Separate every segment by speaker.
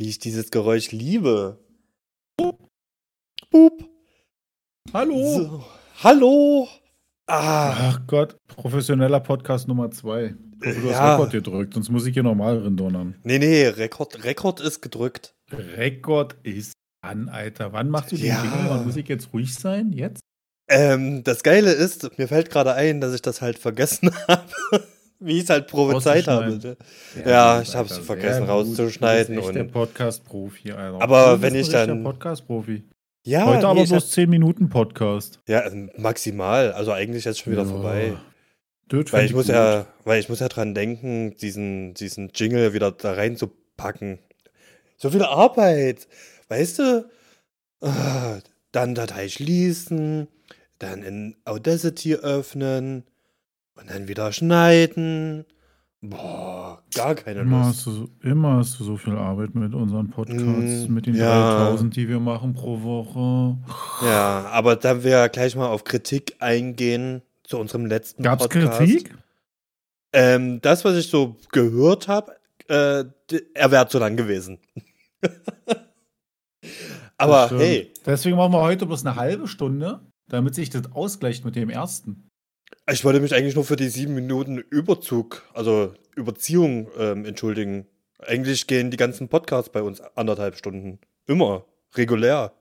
Speaker 1: wie ich dieses Geräusch liebe. Boop.
Speaker 2: Hallo.
Speaker 1: So. Hallo. Ah,
Speaker 2: Ach Gott, professioneller Podcast Nummer zwei. Ich hoffe, du
Speaker 1: Ja.
Speaker 2: hast Rekord gedrückt, sonst muss ich hier normal rindonnern.
Speaker 1: nee, nee, Rekord, Rekord ist gedrückt.
Speaker 2: Rekord ist an, Alter. Wann machst du den
Speaker 1: Ja.
Speaker 2: Wann muss ich jetzt ruhig sein? Jetzt?
Speaker 1: Ähm, das Geile ist, mir fällt gerade ein, dass ich das halt vergessen habe. Wie ich es halt prophezeit habe. Ne? Ja,
Speaker 2: gut,
Speaker 1: ich hab's
Speaker 2: Alter,
Speaker 1: vergessen
Speaker 2: gut.
Speaker 1: rauszuschneiden
Speaker 2: bist echt der
Speaker 1: und-
Speaker 2: Podcast-Profi.
Speaker 1: Aber
Speaker 2: Du
Speaker 1: wenn ich dann-
Speaker 2: Podcast-Profi.
Speaker 1: Ja,
Speaker 2: Heute
Speaker 1: nee,
Speaker 2: aber bloß
Speaker 1: hab,
Speaker 2: 10 Minuten Podcast.
Speaker 1: ja, ähm, maximal. Also eigentlich jetzt schon wieder
Speaker 2: Ja.
Speaker 1: vorbei.
Speaker 2: Das
Speaker 1: Weil ich muss
Speaker 2: gut.
Speaker 1: ja, weil ich muss ja dran denken, diesen, diesen Jingle wieder da reinzupacken. So viel Arbeit. Weißt du? Ah, Dann Datei schließen, dann in Audacity öffnen und dann wieder schneiden. Boah, gar keine
Speaker 2: Immer
Speaker 1: Lust.
Speaker 2: hast, du, so- immer hast du so viel Arbeit mit unseren Podcasts,
Speaker 1: Mm,
Speaker 2: mit den
Speaker 1: ja.
Speaker 2: 3000, die wir machen pro Woche.
Speaker 1: Ja, aber da wir gleich mal auf Kritik eingehen zu unserem letzten
Speaker 2: Gab's
Speaker 1: Podcast.
Speaker 2: Kritik?
Speaker 1: Ähm, das, was ich so gehört habe, äh, er wäre zu lang gewesen. Aber hey,
Speaker 2: Deswegen machen wir heute bloß eine halbe Stunde, damit sich das ausgleicht mit dem ersten.
Speaker 1: Ich wollte mich eigentlich nur für die sieben Minuten Überzug, also Überziehung ähm, entschuldigen. Eigentlich gehen die ganzen Podcasts bei uns anderthalb Stunden. Immer. Regulär.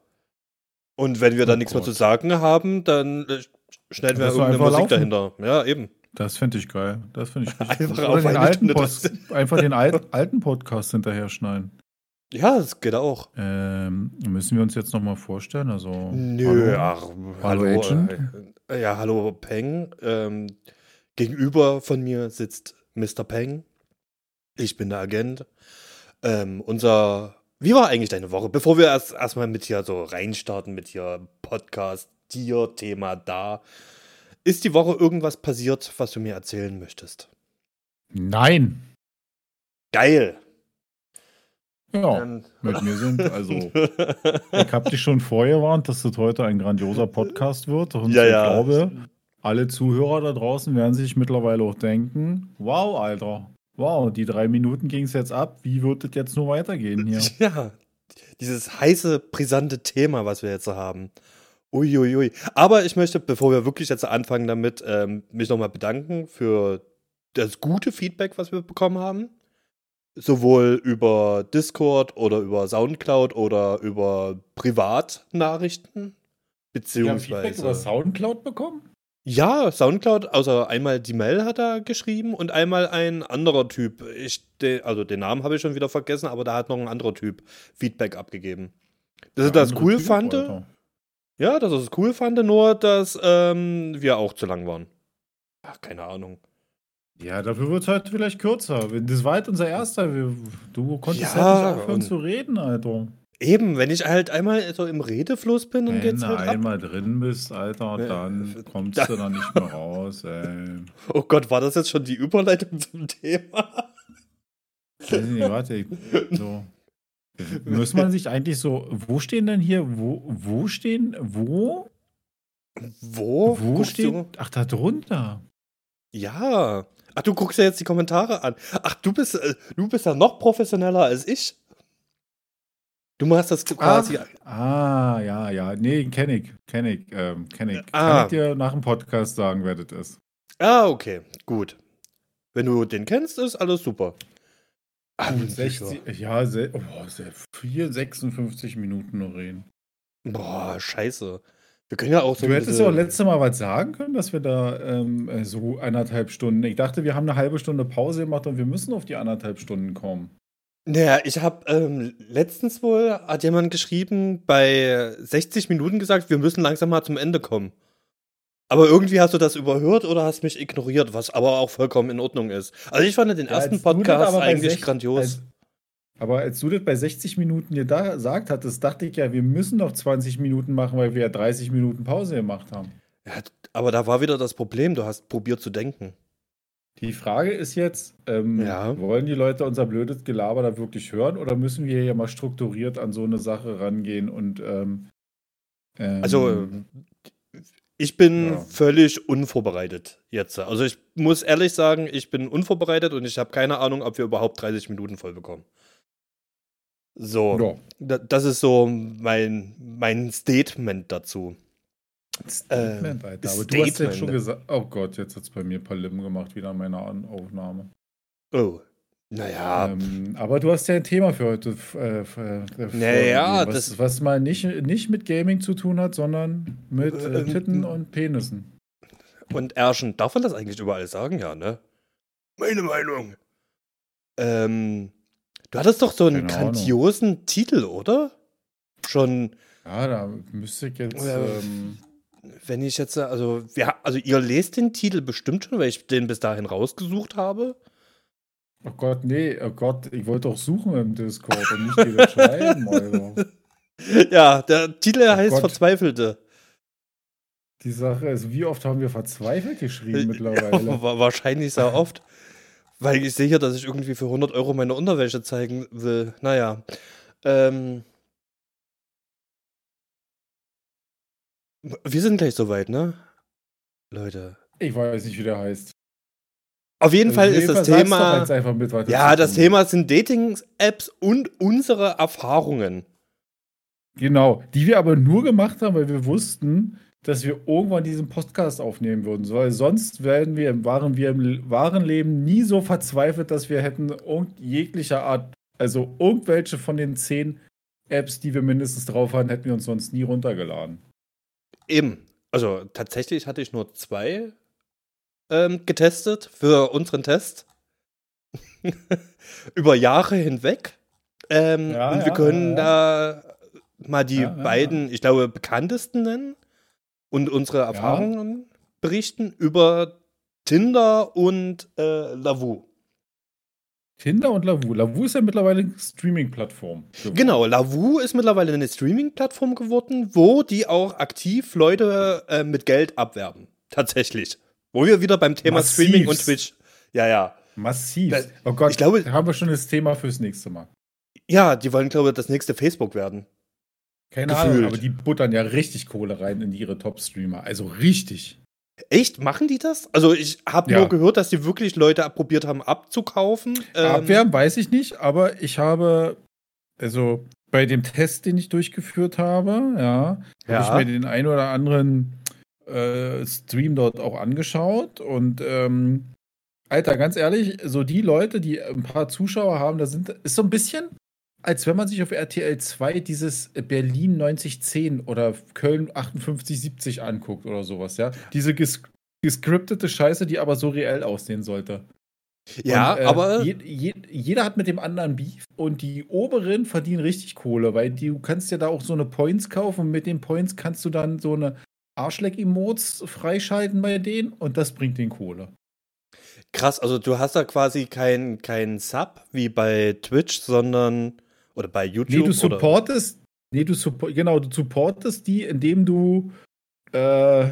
Speaker 1: Und wenn wir dann
Speaker 2: Oh
Speaker 1: nichts mehr
Speaker 2: Gott.
Speaker 1: zu sagen haben, dann äh, schneiden wir irgendeine Musik
Speaker 2: laufen.
Speaker 1: dahinter. Ja, eben.
Speaker 2: Das finde ich geil. Das finde ich richtig
Speaker 1: Einfach auf
Speaker 2: den alten Post, einfach den alt, alten Podcast hinterher schneiden.
Speaker 1: Ja, das geht auch.
Speaker 2: Ähm, müssen wir uns jetzt nochmal vorstellen? Also,
Speaker 1: Nö,
Speaker 2: hallo?
Speaker 1: ach,
Speaker 2: Hallo,
Speaker 1: hallo.
Speaker 2: Agent?
Speaker 1: Äh, ja, hallo Peng. Ähm, gegenüber von mir sitzt Mr. Peng. Ich bin der Agent. Ähm, unser. Wie war eigentlich deine Woche? Bevor wir erst erstmal mit hier so reinstarten, mit hier Podcast, dir, Thema da. Ist die Woche irgendwas passiert, was du mir erzählen möchtest?
Speaker 2: Nein.
Speaker 1: Geil!
Speaker 2: Ja,
Speaker 1: Dann-
Speaker 2: mit mir sind, also, ich habe dich schon vorher gewarnt, dass das heute ein grandioser Podcast wird. Und
Speaker 1: Ja,
Speaker 2: ich
Speaker 1: ja.
Speaker 2: glaube, alle Zuhörer da draußen werden sich mittlerweile auch denken: Wow, Alter. Wow, die drei Minuten ging es jetzt ab. Wie wird es jetzt nur weitergehen hier?
Speaker 1: Ja, dieses heiße, brisante Thema, was wir jetzt haben. Uiuiui. Aber ich möchte, bevor wir wirklich jetzt anfangen damit, ähm, mich nochmal bedanken für das gute Feedback, was wir bekommen haben. Sowohl über Discord oder über Soundcloud oder über Privatnachrichten.
Speaker 2: Wir haben
Speaker 1: Beziehungsweise.
Speaker 2: Feedback über Soundcloud bekommen?
Speaker 1: Ja, Soundcloud, außer einmal die Mel hat er geschrieben und einmal ein anderer Typ. Ich, also den Namen habe ich schon wieder vergessen, aber da hat noch ein anderer Typ Feedback abgegeben. Dass er
Speaker 2: Der
Speaker 1: das cool
Speaker 2: Typ,
Speaker 1: fand.
Speaker 2: Alter.
Speaker 1: Ja, dass er es cool fand, nur dass ähm, wir auch zu lang waren. Ach, keine Ahnung.
Speaker 2: Ja, dafür wird es heute vielleicht kürzer. Das war halt unser erster. Wir, du konntest
Speaker 1: Ja,
Speaker 2: halt nicht aufhören zu reden, Alter.
Speaker 1: Eben, wenn ich halt einmal so im Redefluss bin, dann
Speaker 2: Wenn
Speaker 1: geht's
Speaker 2: du
Speaker 1: halt ab.
Speaker 2: einmal drin bist, Alter,
Speaker 1: Ja,
Speaker 2: dann kommst
Speaker 1: da-
Speaker 2: du da nicht mehr raus, ey.
Speaker 1: Oh Gott, war das jetzt schon die Überleitung zum Thema?
Speaker 2: Nicht, warte. ich- So. Muss man sich eigentlich so, wo stehen denn hier, wo, wo stehen, wo,
Speaker 1: Wo?
Speaker 2: wo
Speaker 1: Guckst
Speaker 2: stehen,
Speaker 1: du?
Speaker 2: ach, da drunter.
Speaker 1: Ja. Ach, du guckst ja jetzt die Kommentare an. Ach, du bist, äh, du bist ja noch professioneller als ich. Du machst das quasi.
Speaker 2: Ah, ja, ja, nee, kenn ich, kenn ich, ähm, kenn ich.
Speaker 1: Ah.
Speaker 2: Kann ich dir nach dem Podcast sagen, wer das ist.
Speaker 1: Ah, okay, gut. Wenn du den kennst, ist alles super. Ah,
Speaker 2: Gut,
Speaker 1: sicher.
Speaker 2: 60, ja, se, oh, se- 4, 56 Minuten noch reden.
Speaker 1: Boah, scheiße. Wir können ja auch so.
Speaker 2: Du hättest ja auch letztes Mal was sagen können, dass wir da ähm, äh, so eineinhalb Stunden. Ich dachte, wir haben eine halbe Stunde Pause gemacht und wir müssen auf die anderthalb Stunden kommen.
Speaker 1: Naja, ich habe ähm, letztens wohl, hat jemand geschrieben, bei 60 Minuten gesagt, wir müssen langsam mal zum Ende kommen. Aber irgendwie hast du das überhört oder hast mich ignoriert, was aber auch vollkommen in Ordnung ist. Also ich fand den
Speaker 2: Ja,
Speaker 1: ersten Podcast eigentlich grandios.
Speaker 2: Aber als du das bei 60 Minuten dir da gesagt hattest, dachte ich ja, wir müssen noch 20 Minuten machen, weil wir ja 30 Minuten Pause gemacht haben.
Speaker 1: ja, aber da war wieder das Problem, du hast probiert zu denken.
Speaker 2: Die Frage ist jetzt, ähm,
Speaker 1: Ja.
Speaker 2: wollen die Leute unser blödes Gelaber da wirklich hören oder müssen wir ja mal strukturiert an so eine Sache rangehen und ähm, ähm,
Speaker 1: Also, Ich bin
Speaker 2: Ja.
Speaker 1: völlig unvorbereitet jetzt. Also ich muss ehrlich sagen, ich bin unvorbereitet und ich habe keine Ahnung, ob wir überhaupt 30 Minuten voll bekommen. So,
Speaker 2: Ja.
Speaker 1: da- das ist so mein, mein Statement dazu.
Speaker 2: Statement,
Speaker 1: Ähm,
Speaker 2: Alter. Aber du hast
Speaker 1: Statement.
Speaker 2: jetzt schon gesagt. Oh Gott, jetzt hat es bei mir ein paar Lippen gemacht, wieder in meiner An- Aufnahme.
Speaker 1: Oh, naja,
Speaker 2: Ähm, aber du hast ja ein Thema für heute. Äh, äh,
Speaker 1: Naja,
Speaker 2: was,
Speaker 1: das-
Speaker 2: was mal nicht, nicht mit Gaming zu tun hat, sondern mit äh,
Speaker 1: Äh,
Speaker 2: Titten und Penissen.
Speaker 1: und Ärschen, darf man das eigentlich überall sagen? Ja, ne? Meine Meinung. Ähm, du hattest doch so einen
Speaker 2: Keine Ahnung.
Speaker 1: grandiosen Titel, oder? Schon,
Speaker 2: Ja, da müsste ich jetzt.
Speaker 1: Ja.
Speaker 2: Ähm,
Speaker 1: wenn ich jetzt, also, wir, also ihr lest den Titel bestimmt schon, weil ich den bis dahin rausgesucht habe.
Speaker 2: oh Gott, nee, oh Gott, ich wollte doch suchen im Discord und nicht das schreiben, Alter.
Speaker 1: Ja, der Titel heißt
Speaker 2: Gott.
Speaker 1: Verzweifelte.
Speaker 2: Die Sache ist, wie oft haben wir verzweifelt geschrieben
Speaker 1: Ja,
Speaker 2: mittlerweile?
Speaker 1: wa- wahrscheinlich sehr oft. Weil ich sehe hier, dass ich irgendwie für 100 Euro meine Unterwäsche zeigen will. Naja. Ähm, wir sind gleich soweit, ne? Leute.
Speaker 2: Ich weiß nicht, wie der heißt.
Speaker 1: Auf jeden Fall ist das Thema. Ja, das Thema sind Dating-Apps und unsere Erfahrungen.
Speaker 2: Genau, die wir aber nur gemacht haben, weil wir wussten, dass wir irgendwann diesen Podcast aufnehmen würden. Weil sonst wären wir, waren wir im wahren Leben nie so verzweifelt, dass wir hätten irgend jeglicher Art, also irgendwelche von den zehn Apps, die wir mindestens drauf hatten, hätten wir uns sonst nie runtergeladen.
Speaker 1: Eben. Also tatsächlich hatte ich nur zwei ähm, getestet für unseren Test. Über Jahre hinweg. Ähm,
Speaker 2: Ja,
Speaker 1: und wir
Speaker 2: ja,
Speaker 1: können
Speaker 2: ja,
Speaker 1: da mal die beiden, ich glaube, bekanntesten nennen und unsere Erfahrungen berichten über Tinder und äh, Lavu.
Speaker 2: Tinder und Lavu. Lavu ist ja mittlerweile eine Streaming-Plattform.
Speaker 1: Genau, Lavu ist mittlerweile eine Streaming-Plattform geworden, wo die auch aktiv Leute äh, mit Geld abwerben. Tatsächlich. Wo wir wieder beim Thema
Speaker 2: Massivst.
Speaker 1: Streaming und Twitch. Ja, ja.
Speaker 2: Massiv.
Speaker 1: Das-
Speaker 2: oh Gott,
Speaker 1: ich glaube-
Speaker 2: da haben wir schon das Thema fürs nächste Mal.
Speaker 1: Ja, die wollen, glaube ich, das nächste Facebook werden.
Speaker 2: Keine
Speaker 1: Gefühlt.
Speaker 2: Ahnung, aber die buttern ja richtig Kohle rein in ihre Top-Streamer. Also richtig.
Speaker 1: Echt? Machen die das? Also, ich habe
Speaker 2: Ja.
Speaker 1: nur gehört, dass die wirklich Leute probiert haben abzukaufen. Ähm,
Speaker 2: weiß ich nicht, aber ich habe, also bei dem Test, den ich durchgeführt habe, ja,
Speaker 1: Ja.
Speaker 2: habe ich mir den ein oder anderen äh, Stream dort auch angeschaut und ähm, Alter, ganz ehrlich, so die Leute, die ein paar Zuschauer haben, da sind, ist so ein bisschen, als wenn man sich auf RTL 2 dieses Berlin 9010 oder Köln 5870 anguckt oder sowas, ja. Diese ges gescriptete Scheiße, die aber so reell aussehen sollte.
Speaker 1: Ja,
Speaker 2: Und, äh,
Speaker 1: aber.
Speaker 2: Je, je, jeder hat mit dem anderen Beef und die oberen verdienen richtig Kohle, weil du kannst ja da auch so eine Points kaufen und mit den Points kannst du dann so eine Arschleck-Emotes freischalten bei denen und das bringt den Kohle.
Speaker 1: Krass, also du hast da quasi kein, kein Sub wie bei Twitch, sondern. Oder bei YouTube.
Speaker 2: Nee, du
Speaker 1: oder,
Speaker 2: supportest, nee, du support, genau, du supportest die, indem du äh,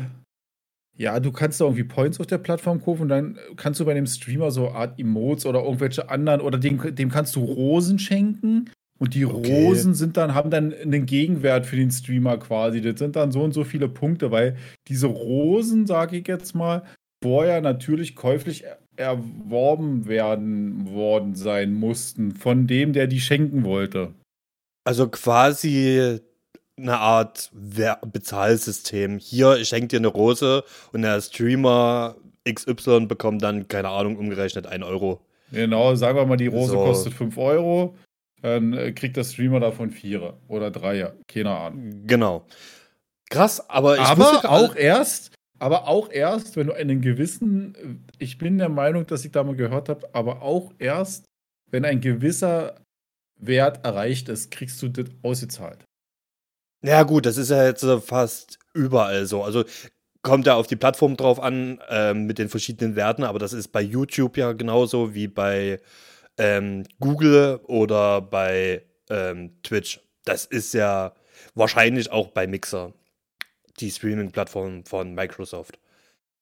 Speaker 2: ja, du kannst da irgendwie Points auf der Plattform kaufen und dann kannst du bei dem Streamer so Art Emotes oder irgendwelche anderen oder dem, dem kannst du Rosen schenken und die
Speaker 1: Okay.
Speaker 2: Rosen sind dann, haben dann einen Gegenwert für den Streamer quasi. Das sind dann so und so viele Punkte, weil diese Rosen, sage ich jetzt mal, vorher natürlich käuflich erworben werden worden sein mussten von dem, der die schenken wollte.
Speaker 1: Also quasi eine Art Wer Bezahlsystem. Hier, ich schenke dir eine Rose und der Streamer XY bekommt dann, keine Ahnung, umgerechnet 1 Euro.
Speaker 2: Genau, sagen wir mal, die Rose
Speaker 1: So.
Speaker 2: kostet 5 Euro, dann äh, kriegt der Streamer davon Vierer oder Dreier, keine Ahnung.
Speaker 1: Genau. Krass, aber ich
Speaker 2: aber auch erst, aber auch erst, wenn du einen gewissen, ich bin der Meinung, dass ich da mal gehört habe, aber auch erst, wenn ein gewisser Wert erreicht ist, kriegst du das ausgezahlt.
Speaker 1: Ja, gut, das ist ja jetzt fast überall so. Also kommt ja auf die Plattform drauf an, ähm, mit den verschiedenen Werten, aber das ist bei YouTube ja genauso wie bei ähm, Google oder bei ähm, Twitch. Das ist ja wahrscheinlich auch bei Mixer, die Streaming-Plattform von Microsoft.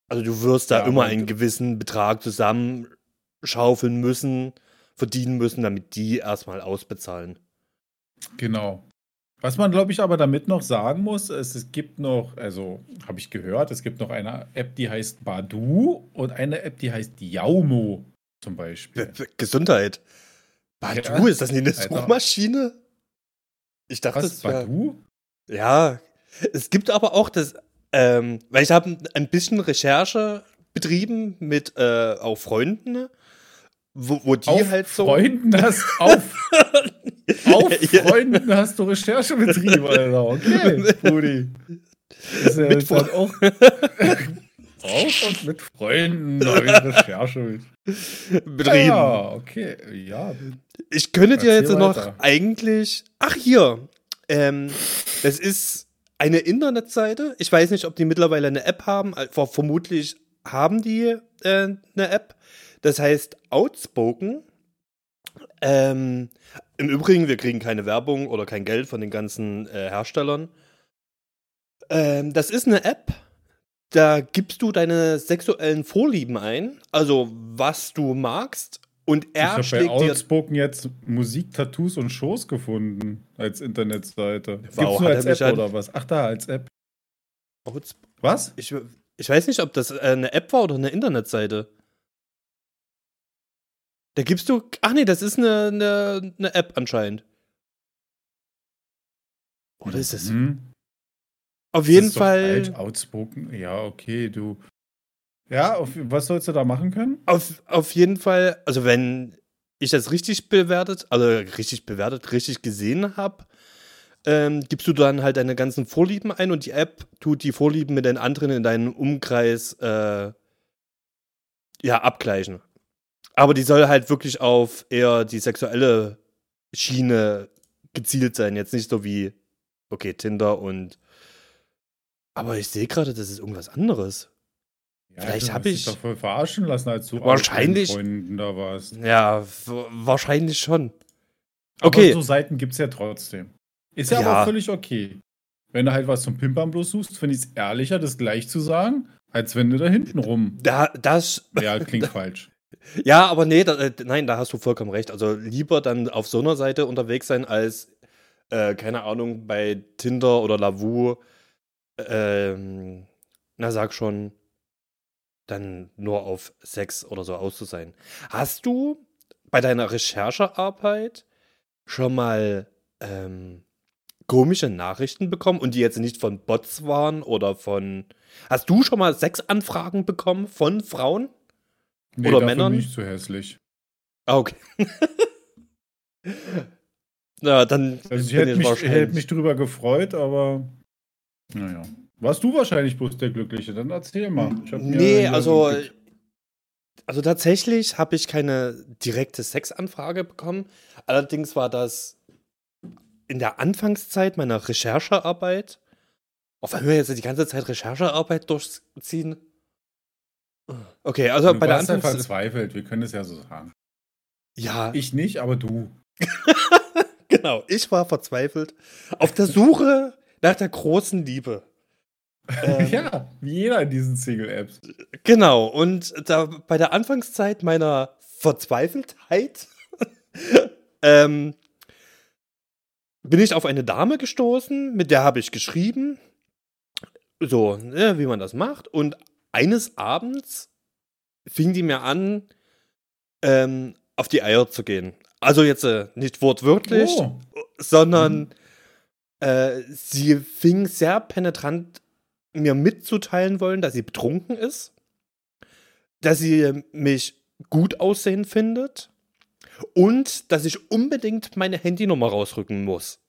Speaker 1: Also du wirst da
Speaker 2: Ja,
Speaker 1: immer einen gewissen Betrag zusammenschaufeln müssen, verdienen müssen, damit die erstmal ausbezahlen.
Speaker 2: Genau. Was man, glaube ich, aber damit noch sagen muss, ist, es gibt noch, also habe ich gehört, es gibt noch eine App, die heißt Badu und eine App, die heißt Yaumo zum Beispiel.
Speaker 1: B Gesundheit. Badu,
Speaker 2: Ja,
Speaker 1: ist das nicht eine. Suchmaschine? Ich dachte,
Speaker 2: Was,
Speaker 1: es wär,
Speaker 2: Badu?
Speaker 1: Ja, es gibt aber auch das, ähm, weil ich habe ein bisschen Recherche betrieben mit äh, auch Freunden, ne? wo, wo die
Speaker 2: Auf
Speaker 1: halt so.
Speaker 2: Freunden hast, auf, auf. Freunden hast du Recherche betrieben, Alter. Okay, Brudi. Ist ja
Speaker 1: Mit
Speaker 2: jetzt dann auch auf und mit Freunden habe ich Recherche mit.
Speaker 1: betrieben.
Speaker 2: Ja, okay. Ja,
Speaker 1: Ich könnte dir jetzt noch
Speaker 2: weiter.
Speaker 1: eigentlich. Ach, hier. Ähm, das ist eine Internetseite. Ich weiß nicht, ob die mittlerweile eine App haben. Also, vermutlich haben die äh, eine App. Das heißt Outspoken. Ähm, Im Übrigen, wir kriegen keine Werbung oder kein Geld von den ganzen äh, Herstellern. Ähm, das ist eine App. Da gibst du deine sexuellen Vorlieben ein, also was du magst, und
Speaker 2: ich
Speaker 1: er
Speaker 2: bei
Speaker 1: schlägt dir
Speaker 2: Outspoken jetzt Musik, Tattoos und Shows gefunden als Internetseite. Gibt's
Speaker 1: Wow,
Speaker 2: nur
Speaker 1: hat
Speaker 2: als App
Speaker 1: an-
Speaker 2: oder was? Ach da, als App.
Speaker 1: Outs-
Speaker 2: Was?
Speaker 1: Ich, ich weiß nicht, ob das äh, eine App war oder eine Internetseite. Da gibst du. Ach nee, das ist eine, eine, eine App anscheinend. Oder ist es?
Speaker 2: Mhm.
Speaker 1: Auf
Speaker 2: Das
Speaker 1: jeden
Speaker 2: ist doch
Speaker 1: Fall.
Speaker 2: falsch. Outspoken. Ja, okay, du. Ja, auf, was sollst du da machen können?
Speaker 1: Auf, auf jeden Fall, also wenn ich das richtig bewertet, also richtig bewertet, richtig gesehen habe, ähm, gibst du dann halt deine ganzen Vorlieben ein und die App tut die Vorlieben mit den anderen in deinem Umkreis äh, ja abgleichen. Aber die soll halt wirklich auf eher die sexuelle Schiene gezielt sein, jetzt nicht so wie okay Tinder und aber ich sehe gerade, das ist irgendwas anderes.
Speaker 2: Ja,
Speaker 1: Vielleicht
Speaker 2: du
Speaker 1: hab
Speaker 2: hast dich
Speaker 1: ich-
Speaker 2: doch voll verarschen lassen, als du
Speaker 1: Wahrscheinlich.
Speaker 2: Freunden da warst.
Speaker 1: Ja, wahrscheinlich schon.
Speaker 2: Aber
Speaker 1: Okay.
Speaker 2: so Seiten gibt es ja trotzdem. Ist ja,
Speaker 1: Ja.
Speaker 2: aber völlig okay. Wenn du halt was zum Pimpern bloß suchst, finde ich es ehrlicher, das gleich zu sagen, als wenn du da hinten rum.
Speaker 1: Da, das,
Speaker 2: Ja, klingt falsch.
Speaker 1: ja, aber nee, da, äh, nein, da hast du vollkommen recht. Also lieber dann auf so einer Seite unterwegs sein, als, äh, keine Ahnung, bei Tinder oder Lavu, ähm, na sag schon, dann nur auf Sex oder so aus zu sein. Hast du bei deiner Recherchearbeit schon mal ähm, komische Nachrichten bekommen und die jetzt nicht von Bots waren oder von. Hast du schon mal Sexanfragen bekommen von Frauen?
Speaker 2: Nee,
Speaker 1: Oder Männern?
Speaker 2: bin ich zu hässlich.
Speaker 1: Ah, okay. Na, dann
Speaker 2: Also ich hätte mich, hätte mich drüber gefreut, aber naja. Warst du wahrscheinlich bloß der Glückliche? Dann erzähl mal.
Speaker 1: Nee, also, also tatsächlich habe ich keine direkte Sexanfrage bekommen. Allerdings war das in der Anfangszeit meiner Recherchearbeit. Auch wenn wir jetzt die ganze Zeit Recherchearbeit durchziehen. Okay, also
Speaker 2: du
Speaker 1: bei der
Speaker 2: warst ja
Speaker 1: Anfangszeit.
Speaker 2: verzweifelt, wir können es ja so sagen.
Speaker 1: Ja,
Speaker 2: Ich nicht, aber du.
Speaker 1: genau. Ich war verzweifelt auf der Suche nach der großen Liebe. Ähm,
Speaker 2: ja, wie jeder in diesen Single-Apps.
Speaker 1: Genau, und da bei der Anfangszeit meiner Verzweifeltheit ähm, bin ich auf eine Dame gestoßen, mit der habe ich geschrieben, so, ne, wie man das macht. Und eines Abends fing die mir an, ähm, auf die Eier zu gehen. Also jetzt äh, nicht wortwörtlich,
Speaker 2: Oh,
Speaker 1: sondern äh, sie fing sehr penetrant mir mitzuteilen wollen, dass sie betrunken ist, dass sie mich gut aussehen findet und dass ich unbedingt meine Handynummer rausrücken muss.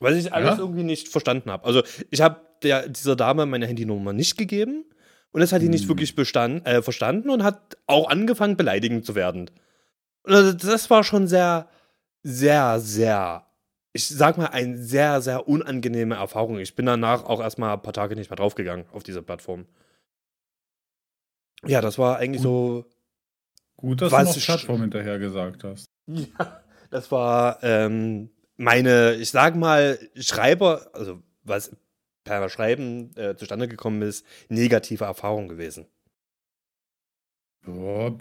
Speaker 1: Was ich alles
Speaker 2: Ja?
Speaker 1: irgendwie nicht verstanden habe. Also ich habe dieser Dame meine Handynummer nicht gegeben und das hat die nicht
Speaker 2: Hm.
Speaker 1: wirklich bestand, äh, verstanden und hat auch angefangen, beleidigend zu werden. Und also das war schon sehr, sehr, sehr, ich sag mal, eine sehr, sehr unangenehme Erfahrung. Ich bin danach auch erstmal ein paar Tage nicht mehr draufgegangen auf diese Plattform. Ja, das war eigentlich so,
Speaker 2: gut, dass
Speaker 1: Was
Speaker 2: du noch Plattform hinterher gesagt hast.
Speaker 1: ja, das war ähm, meine, ich sag mal, Schreiber, also was per Schreiben äh, zustande gekommen ist, negative Erfahrung gewesen.
Speaker 2: Ja,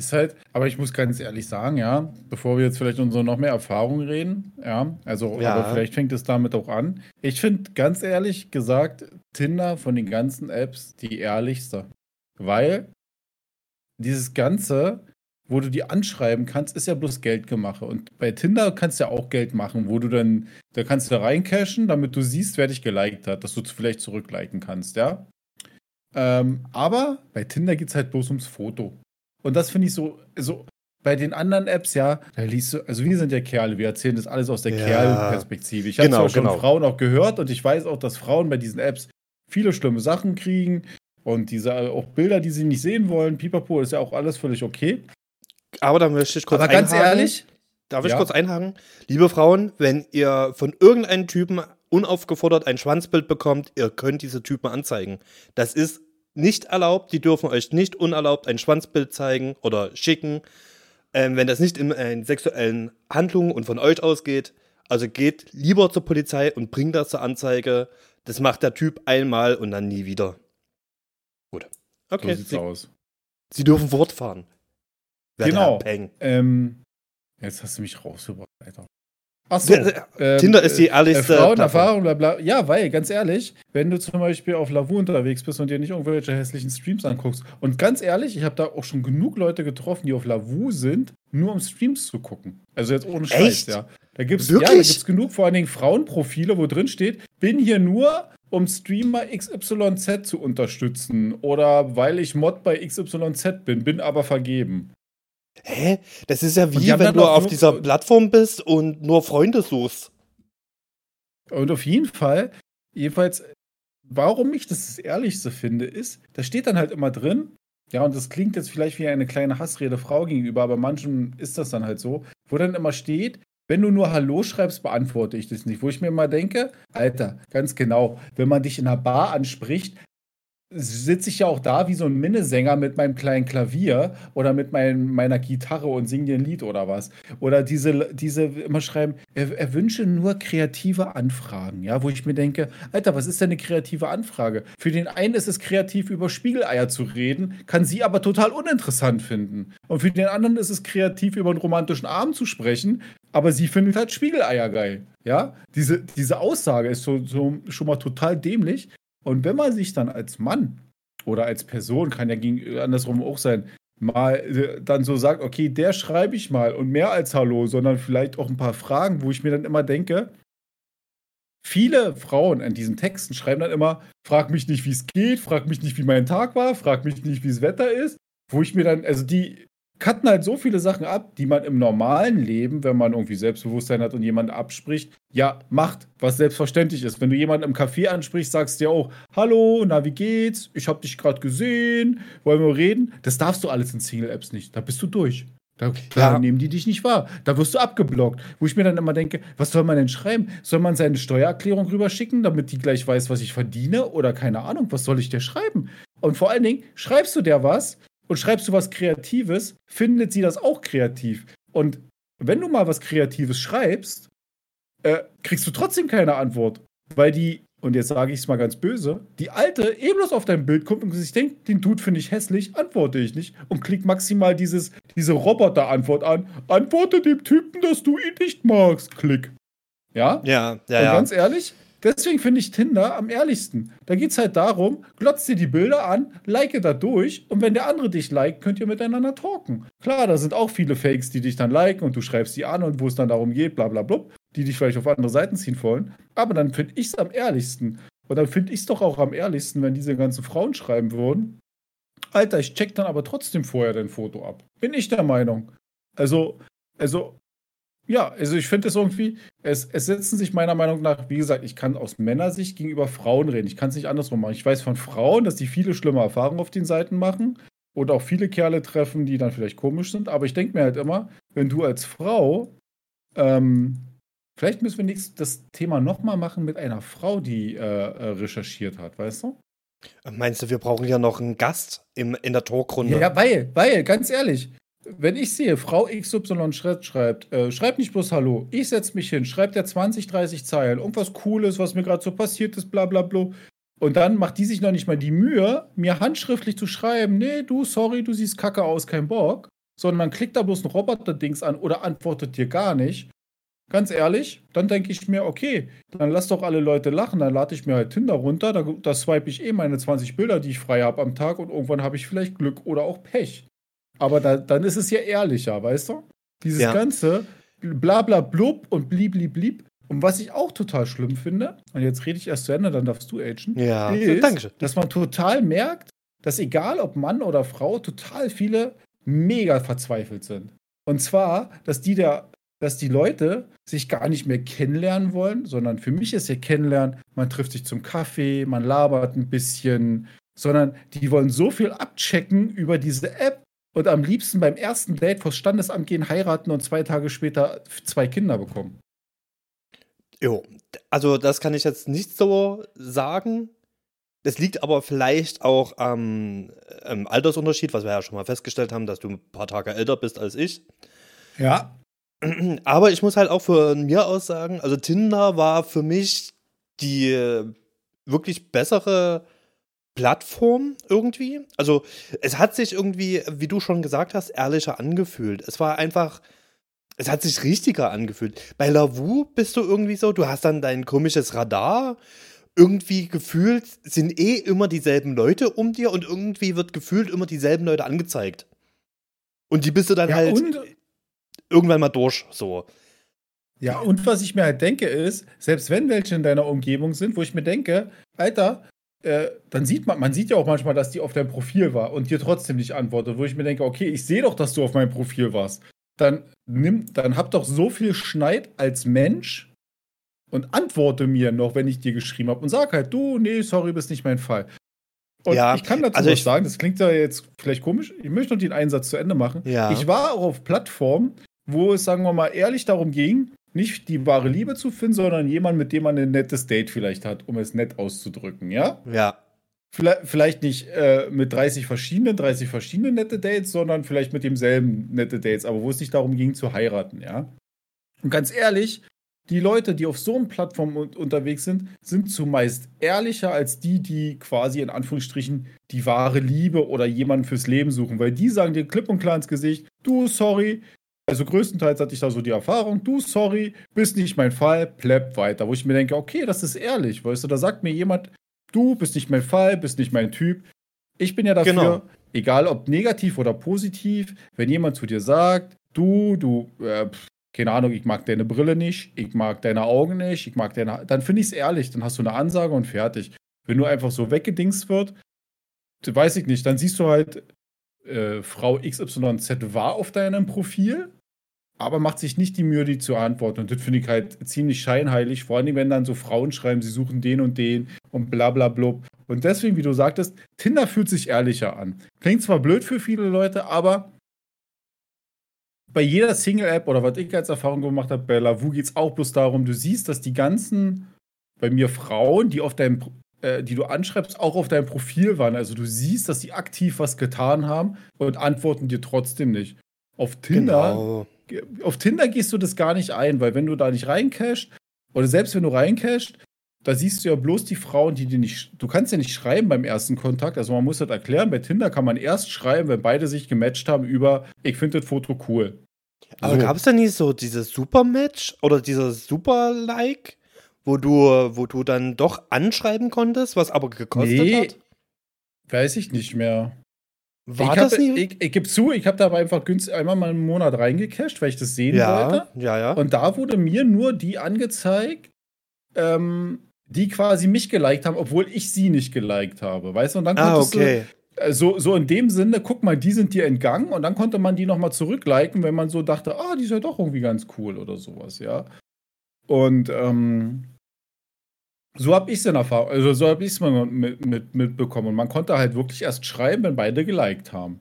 Speaker 2: ist halt, aber ich muss ganz ehrlich sagen, ja, bevor wir jetzt vielleicht unsere noch mehr Erfahrungen reden, ja, also,
Speaker 1: Ja.
Speaker 2: aber vielleicht fängt es damit auch an. Ich finde ganz ehrlich gesagt, Tinder von den ganzen Apps die ehrlichste. Weil dieses Ganze, wo du die anschreiben kannst, ist ja bloß Geldgemache. Und bei Tinder kannst du ja auch Geld machen, wo du dann, da kannst du reincashen, damit du siehst, wer dich geliked hat, dass du vielleicht zurückliken kannst, ja. Ähm, aber bei Tinder geht es halt bloß ums Foto. Und das finde ich so, so, bei den anderen Apps, ja, da liest du, also wir sind ja Kerle, wir erzählen das alles aus der ja, Kerlperspektive. Ich habe genau, schon genau. Frauen auch gehört und ich weiß auch, dass Frauen bei diesen Apps viele schlimme Sachen kriegen und diese auch Bilder, die sie nicht sehen wollen. Pipapo ist ja auch alles völlig okay.
Speaker 1: Aber da möchte ich kurz
Speaker 2: Aber ganz einhaken. ehrlich,
Speaker 1: darf ich ja. kurz einhaken? Liebe Frauen, wenn ihr von irgendeinem Typen unaufgefordert ein Schwanzbild bekommt, ihr könnt diese Typen anzeigen. Das ist nicht erlaubt, die dürfen euch nicht unerlaubt ein Schwanzbild zeigen oder schicken ähm, wenn das nicht in, äh, in sexuellen Handlungen und von euch ausgeht. Also geht lieber zur Polizei und bringt das zur Anzeige. Das macht der Typ einmal und dann nie wieder. Gut.
Speaker 2: Okay. So sieht's
Speaker 1: Sie,
Speaker 2: aus.
Speaker 1: Sie dürfen fortfahren.
Speaker 2: Genau. Ähm, jetzt hast du mich rausgebracht, Alter.
Speaker 1: Achso. Ähm, Tinder ist die ehrlichste.
Speaker 2: Äh, Frauenerfahrung, bla bla. Ja, weil, ganz ehrlich, wenn du zum Beispiel auf Lavu unterwegs bist und dir nicht irgendwelche hässlichen Streams anguckst. Und ganz ehrlich, ich habe da auch schon genug Leute getroffen, die auf Lavu sind, nur um Streams zu gucken. Also jetzt ohne Scheiß,
Speaker 1: Echt?
Speaker 2: ja. Da gibt's, ja, da gibt's genug, vor allen Dingen Frauenprofile, wo drin steht, bin hier nur, um Streamer XYZ zu unterstützen. Oder weil ich Mod bei XYZ bin, bin aber vergeben.
Speaker 1: Hä? Das ist ja wie, wenn du auf dieser Plattform bist und nur Freunde suchst.
Speaker 2: Und auf jeden Fall, jedenfalls, warum ich das das Ehrlichste finde, ist, da steht dann halt immer drin, ja, und das klingt jetzt vielleicht wie eine kleine Hassrede Frau gegenüber, aber manchen ist das dann halt so, wo dann immer steht, wenn du nur Hallo schreibst, beantworte ich das nicht. Wo ich mir immer denke, Alter, ganz genau, wenn man dich in einer Bar anspricht, sitze ich ja auch da wie so ein Minnesänger mit meinem kleinen Klavier oder mit mein, meiner Gitarre und singe dir ein Lied oder was. Oder diese, diese immer schreiben, er, er, wünsche nur kreative Anfragen, ja, wo ich mir denke, Alter, was ist denn eine kreative Anfrage? Für den einen ist es kreativ, über Spiegeleier zu reden, kann sie aber total uninteressant finden. Und für den anderen ist es kreativ, über einen romantischen Abend zu sprechen, aber sie findet halt Spiegeleier geil. Ja, diese, diese Aussage ist so, so schon mal total dämlich. Und wenn man sich dann als Mann oder als Person, kann ja andersrum auch sein, mal äh, dann so sagt, okay, der schreibe ich mal und mehr als Hallo, sondern vielleicht auch ein paar Fragen, wo ich mir dann immer denke, viele Frauen an diesen Texten schreiben dann immer, frag mich nicht, wie es geht, frag mich nicht, wie mein Tag war, frag mich nicht, wie das Wetter ist, wo ich mir dann, also die cutten halt so viele Sachen ab, die man im normalen Leben, wenn man irgendwie Selbstbewusstsein hat und jemand abspricht, ja, macht, was selbstverständlich ist. Wenn du jemanden im Café ansprichst, sagst du ja auch, hallo, na, wie geht's? Ich hab dich gerade gesehen, wollen wir reden? Das darfst du alles in Single-Apps nicht. Da bist du durch. Da, da nehmen die dich nicht wahr. Da wirst du abgeblockt. Wo ich mir dann immer denke, was soll man denn schreiben? Soll man seine Steuererklärung rüberschicken, damit die gleich weiß, was ich verdiene? Oder keine Ahnung, was soll ich dir schreiben? Und vor allen Dingen, schreibst du der was, und schreibst du was Kreatives, findet sie das auch kreativ. Und wenn du mal was Kreatives schreibst, äh, kriegst du trotzdem keine Antwort. Weil die, und jetzt sage ich es mal ganz böse, die alte eben bloß auf dein Bild guckt und sich denkt, den Dude finde ich hässlich, antworte ich nicht. Und klick maximal dieses, diese Roboter-Antwort an. Antworte dem Typen, dass du ihn nicht magst. Klick. Ja?
Speaker 1: Ja, ja,
Speaker 2: und
Speaker 1: ja.
Speaker 2: Ganz ehrlich, Deswegen finde ich Tinder am ehrlichsten. Da geht es halt darum, glotzt dir die Bilder an, like da durch und wenn der andere dich liked, könnt ihr miteinander talken. Klar, da sind auch viele Fakes, die dich dann liken und du schreibst die an und wo es dann darum geht, bla bla bla, die dich vielleicht auf andere Seiten ziehen wollen. Aber dann finde ich es am ehrlichsten. Und dann finde ich es doch auch am ehrlichsten, wenn diese ganzen Frauen schreiben würden. Alter, ich check dann aber trotzdem vorher dein Foto ab. Bin ich der Meinung. Also, also ja, also ich finde es irgendwie, es, es setzen sich meiner Meinung nach, wie gesagt, ich kann aus Männersicht gegenüber Frauen reden. Ich kann es nicht andersrum machen. Ich weiß von Frauen, dass die viele schlimme Erfahrungen auf den Seiten machen und auch viele Kerle treffen, die dann vielleicht komisch sind. Aber ich denke mir halt immer, wenn du als Frau, ähm, vielleicht müssen wir nächstes das Thema nochmal machen mit einer Frau, die äh, äh, recherchiert hat, weißt du?
Speaker 1: Meinst du, wir brauchen ja noch einen Gast im, in der Talkrunde?
Speaker 2: Ja, weil, weil, ganz ehrlich, wenn ich sehe, Frau XY schreibt, äh, schreibt nicht bloß Hallo, ich setze mich hin, schreibt der 20, 30 Zeilen, irgendwas Cooles, was mir gerade so passiert ist, bla bla bla. Und dann macht die sich noch nicht mal die Mühe, mir handschriftlich zu schreiben, nee, du, sorry, du siehst kacke aus, kein Bock. Sondern man klickt da bloß ein Roboter-Dings an oder antwortet dir gar nicht. Ganz ehrlich, dann denke ich mir, okay, dann lass doch alle Leute lachen, dann lade ich mir halt Tinder runter, da, da swipe ich eh meine 20 Bilder, die ich frei habe am Tag und irgendwann habe ich vielleicht Glück oder auch Pech. Aber da, dann ist es ja ehrlicher, weißt du? Dieses
Speaker 1: Ja.
Speaker 2: ganze bla bla blub und blieb blieb blieb. Und was ich auch total schlimm finde, und jetzt rede ich erst zu Ende, dann darfst du agen,
Speaker 1: Ja,
Speaker 2: ist,
Speaker 1: Dankeschön.
Speaker 2: dass man total merkt, dass egal ob Mann oder Frau, total viele mega verzweifelt sind. Und zwar, dass die da, dass die Leute sich gar nicht mehr kennenlernen wollen, sondern für mich ist ja kennenlernen, man trifft sich zum Kaffee, man labert ein bisschen, sondern die wollen so viel abchecken über diese App und am liebsten beim ersten Date vors Standesamt gehen, heiraten und zwei Tage später zwei Kinder bekommen.
Speaker 1: Jo, also das kann ich jetzt nicht so sagen. Das liegt aber vielleicht auch am ähm, Altersunterschied, was wir ja schon mal festgestellt haben, dass du ein paar Tage älter bist als ich.
Speaker 2: Ja.
Speaker 1: Aber ich muss halt auch von mir aus sagen, also Tinder war für mich die äh, wirklich bessere Plattform irgendwie. Also es hat sich irgendwie, wie du schon gesagt hast, ehrlicher angefühlt. Es war einfach, es hat sich richtiger angefühlt. Bei Lavu bist du irgendwie so, du hast dann dein komisches Radar. Irgendwie gefühlt sind eh immer dieselben Leute um dir und irgendwie wird gefühlt immer dieselben Leute angezeigt. Und die bist du dann
Speaker 2: Ja,
Speaker 1: halt
Speaker 2: und
Speaker 1: irgendwann mal durch, so.
Speaker 2: Ja, und was ich mir halt denke ist, selbst wenn welche in deiner Umgebung sind, wo ich mir denke, Alter, äh, dann sieht man, man sieht ja auch manchmal, dass die auf deinem Profil war und dir trotzdem nicht antwortet, wo ich mir denke, okay, ich sehe doch, dass du auf meinem Profil warst. Dann nimm, dann hab doch so viel Schneid als Mensch und antworte mir noch, wenn ich dir geschrieben habe und sag halt, du, nee, sorry, bist nicht mein Fall. Und
Speaker 1: Ja,
Speaker 2: ich kann dazu
Speaker 1: also
Speaker 2: was sagen, das klingt ja jetzt vielleicht komisch. Ich möchte noch den Einsatz zu Ende machen.
Speaker 1: Ja.
Speaker 2: Ich war auch auf Plattformen, wo es, sagen wir mal, ehrlich darum ging, nicht die wahre Liebe zu finden, sondern jemand, mit dem man ein nettes Date vielleicht hat, um es nett auszudrücken, ja?
Speaker 1: Ja.
Speaker 2: Vielleicht, vielleicht nicht äh, mit 30 verschiedenen, 30 verschiedenen nette Dates, sondern vielleicht mit demselben nette Dates, aber wo es nicht darum ging zu heiraten, ja? Und ganz ehrlich, die Leute, die auf so einer Plattform un unterwegs sind, sind zumeist ehrlicher als die, die quasi in Anführungsstrichen die wahre Liebe oder jemanden fürs Leben suchen, weil die sagen dir klipp und klar ins Gesicht, du, sorry, also größtenteils hatte ich da so die Erfahrung, du, sorry, bist nicht mein Fall, plepp weiter, wo ich mir denke, okay, das ist ehrlich, weißt du, da sagt mir jemand, du bist nicht mein Fall, bist nicht mein Typ. Ich bin ja dafür,
Speaker 1: Genau.
Speaker 2: egal ob negativ oder positiv, wenn jemand zu dir sagt, du, du, äh, pf, keine Ahnung, ich mag deine Brille nicht, ich mag deine Augen nicht, ich mag deine, dann finde ich es ehrlich, dann hast du eine Ansage und fertig. Wenn nur einfach so weggedingst wird, weiß ich nicht, dann siehst du halt, äh, Frau XYZ war auf deinem Profil, aber macht sich nicht die Mühe, die zu antworten. Und das finde ich halt ziemlich scheinheilig, vor allem wenn dann so Frauen schreiben, sie suchen den und den und bla bla blub. Und deswegen, wie du sagtest, Tinder fühlt sich ehrlicher an. Klingt zwar blöd für viele Leute, aber bei jeder Single-App oder was ich als Erfahrung gemacht habe, bei Lavu geht es auch bloß darum, du siehst, dass die ganzen, bei mir Frauen, die auf deinem, äh, die du anschreibst, auch auf deinem Profil waren. Also du siehst, dass sie aktiv was getan haben und antworten dir trotzdem nicht. Auf Tinder
Speaker 1: Genau.
Speaker 2: Auf Tinder gehst du das gar nicht ein, weil wenn du da nicht reincashst, oder selbst wenn du reincashst, da siehst du ja bloß die Frauen, die dir nicht. Du kannst ja nicht schreiben beim ersten Kontakt. Also man muss das erklären. Bei Tinder kann man erst schreiben, wenn beide sich gematcht haben über, ich finde das Foto cool.
Speaker 1: Aber
Speaker 2: So.
Speaker 1: gab es da nie so dieses Super-Match oder dieses Super-Like, wo du, wo du dann doch anschreiben konntest, was aber gekostet
Speaker 2: Nee,
Speaker 1: hat?
Speaker 2: Weiß ich nicht mehr.
Speaker 1: War
Speaker 2: ich
Speaker 1: das
Speaker 2: hab,
Speaker 1: nie?
Speaker 2: Ich, ich gebe zu, ich habe da aber einfach günstig einmal mal einen Monat reingecasht, weil ich das sehen
Speaker 1: ja,
Speaker 2: wollte.
Speaker 1: ja, ja.
Speaker 2: Und da wurde mir nur die angezeigt, ähm, die quasi mich geliked haben, obwohl ich sie nicht geliked habe. Weißt du? Und dann
Speaker 1: ah, okay.
Speaker 2: du, äh, so, so in dem Sinne, guck mal, die sind dir entgangen und dann konnte man die nochmal zurückliken, wenn man so dachte, ah, die ist ja doch irgendwie ganz cool oder sowas, ja. Und ähm, so habe ich es in Erfahrung, also so habe ich es mal mit, mit, mitbekommen. Und man konnte halt wirklich erst schreiben, wenn beide geliked haben.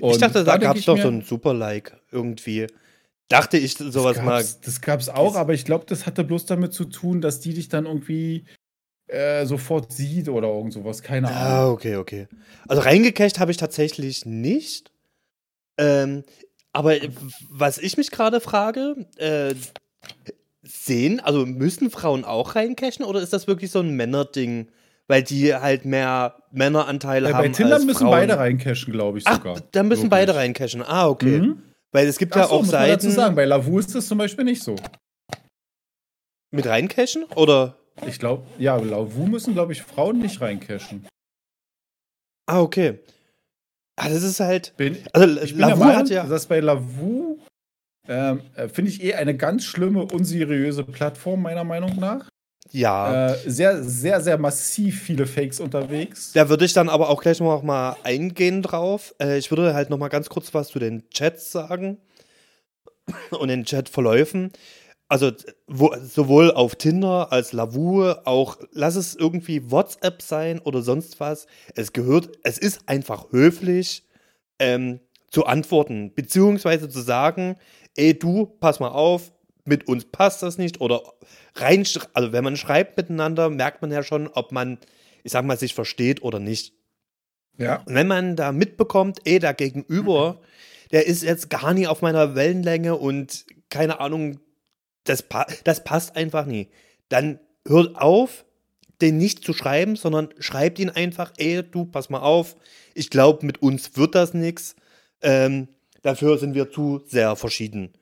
Speaker 2: Und
Speaker 1: ich dachte, da gab es doch so ein Super-Like irgendwie. Dachte ich sowas
Speaker 2: das
Speaker 1: mal.
Speaker 2: gab's, Das gab es auch, aber ich glaube, das hatte bloß damit zu tun, dass die dich dann irgendwie äh, sofort sieht oder irgend sowas. Keine
Speaker 1: Ah,
Speaker 2: Ahnung.
Speaker 1: okay, okay. Also reingecasht habe ich tatsächlich nicht. Ähm, aber was ich mich gerade frage, äh, sehen, also müssen Frauen auch reincashen oder ist das wirklich so ein Männerding? Weil die halt mehr Männeranteile
Speaker 2: Äh,
Speaker 1: haben.
Speaker 2: bei Tinder müssen
Speaker 1: Frauen.
Speaker 2: beide reincashen, glaube ich
Speaker 1: Ach,
Speaker 2: sogar.
Speaker 1: da müssen
Speaker 2: Wirklich.
Speaker 1: beide reincashen. Ah, okay.
Speaker 2: Mhm.
Speaker 1: Weil es gibt
Speaker 2: Ach
Speaker 1: ja
Speaker 2: so,
Speaker 1: auch
Speaker 2: muss man dazu
Speaker 1: Seiten
Speaker 2: sagen, bei Lavu ist das zum Beispiel nicht so.
Speaker 1: mit reincashen oder?
Speaker 2: Ich glaube, ja, bei Lavu müssen, glaube ich, Frauen nicht reincashen.
Speaker 1: Ah, okay. Ah, das ist halt.
Speaker 2: Bin,
Speaker 1: Also
Speaker 2: ich bin
Speaker 1: Lavu
Speaker 2: der Meinung,
Speaker 1: hat ja.
Speaker 2: dass bei Lavu ähm, äh, finde ich eh eine ganz schlimme, unseriöse Plattform, meiner Meinung nach.
Speaker 1: Ja.
Speaker 2: Äh, sehr, sehr, sehr massiv viele Fakes unterwegs.
Speaker 1: Da würde ich dann aber auch gleich noch mal eingehen drauf. Äh, ich würde halt noch mal ganz kurz was zu den Chats sagen und den Chatverläufen. Also wo, sowohl auf Tinder als Lavu, auch lass es irgendwie WhatsApp sein oder sonst was. Es gehört, es ist einfach höflich ähm, zu antworten, beziehungsweise zu sagen, ey du, pass mal auf, mit uns passt das nicht oder rein, also wenn man schreibt miteinander, merkt man ja schon, ob man, ich sag mal, sich versteht oder nicht.
Speaker 2: Ja.
Speaker 1: Und wenn man da mitbekommt, ey, der Gegenüber, der ist jetzt gar nie auf meiner Wellenlänge und keine Ahnung, das, pa das passt einfach nie, dann hört auf, den nicht zu schreiben, sondern schreibt ihn einfach, ey, du, pass mal auf, ich glaube, mit uns wird das nichts. Ähm, dafür sind wir zu sehr verschieden.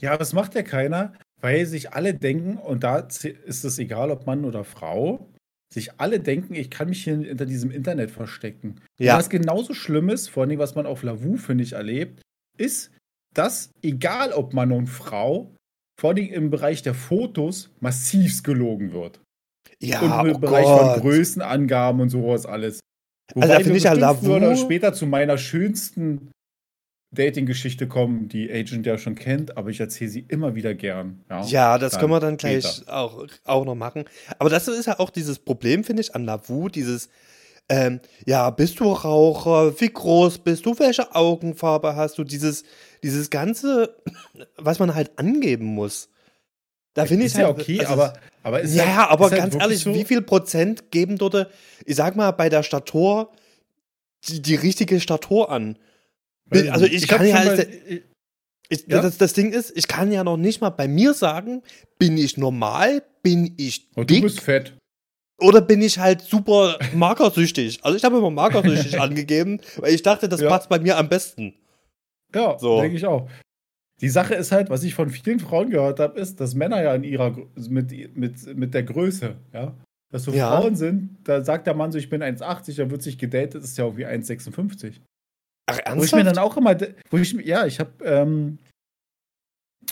Speaker 2: Ja, das macht ja keiner, weil sich alle denken, und da ist es egal, ob Mann oder Frau, sich alle denken, ich kann mich hier hinter diesem Internet verstecken.
Speaker 1: Ja.
Speaker 2: Und was genauso schlimm ist, vor allem was man auf Lavu, finde ich, erlebt, ist, dass, egal ob Mann und Frau, vor allem im Bereich der Fotos massivst gelogen wird.
Speaker 1: Ja,
Speaker 2: und im
Speaker 1: oh
Speaker 2: Bereich
Speaker 1: Gott.
Speaker 2: von Größenangaben und sowas alles.
Speaker 1: Also da finde ich ja
Speaker 2: bestimmt früher oder
Speaker 1: Lavu-
Speaker 2: später zu meiner schönsten Dating-Geschichte kommen, die Agent ja schon kennt, aber ich erzähle sie immer wieder gern. Ja,
Speaker 1: Ja, das
Speaker 2: Dann
Speaker 1: können wir dann gleich
Speaker 2: später.
Speaker 1: auch, auch noch machen. Aber das ist ja auch dieses Problem, finde ich, an Lavu, dieses, ähm, ja, bist du Raucher, wie groß bist du, welche Augenfarbe hast du, dieses, dieses Ganze, was man halt angeben muss. Da finde ich
Speaker 2: ja
Speaker 1: halt,
Speaker 2: okay,
Speaker 1: also,
Speaker 2: aber, aber ist
Speaker 1: ja,
Speaker 2: halt,
Speaker 1: aber
Speaker 2: ist halt
Speaker 1: ganz
Speaker 2: wirklich
Speaker 1: ehrlich,
Speaker 2: so,
Speaker 1: wie viel Prozent geben dort, ich sag mal, bei der Statur die, die richtige Statur an? Also ich,
Speaker 2: hab
Speaker 1: kann ja,
Speaker 2: mal-
Speaker 1: der, ich,
Speaker 2: Ja?
Speaker 1: das, das Ding ist, ich kann ja noch nicht mal bei mir sagen, bin ich normal, bin ich
Speaker 2: Und du
Speaker 1: dick
Speaker 2: bist fett.
Speaker 1: oder bin ich halt super magersüchtig. Also ich habe immer magersüchtig angegeben, weil ich dachte, das
Speaker 2: Ja.
Speaker 1: passt bei mir am besten.
Speaker 2: Ja,
Speaker 1: So.
Speaker 2: denke ich auch. Die Sache ist halt, was ich von vielen Frauen gehört habe, ist, dass Männer ja in ihrer mit, mit, mit der Größe, ja. Dass so
Speaker 1: Ja.
Speaker 2: Frauen sind, da sagt der Mann so, ich bin 1,80, dann wird sich gedatet, ist ja irgendwie 1,56.
Speaker 1: Ach,
Speaker 2: Wo ich mir dann
Speaker 1: ernsthaft?
Speaker 2: auch immer, wo ich, ja, ich habe, ähm,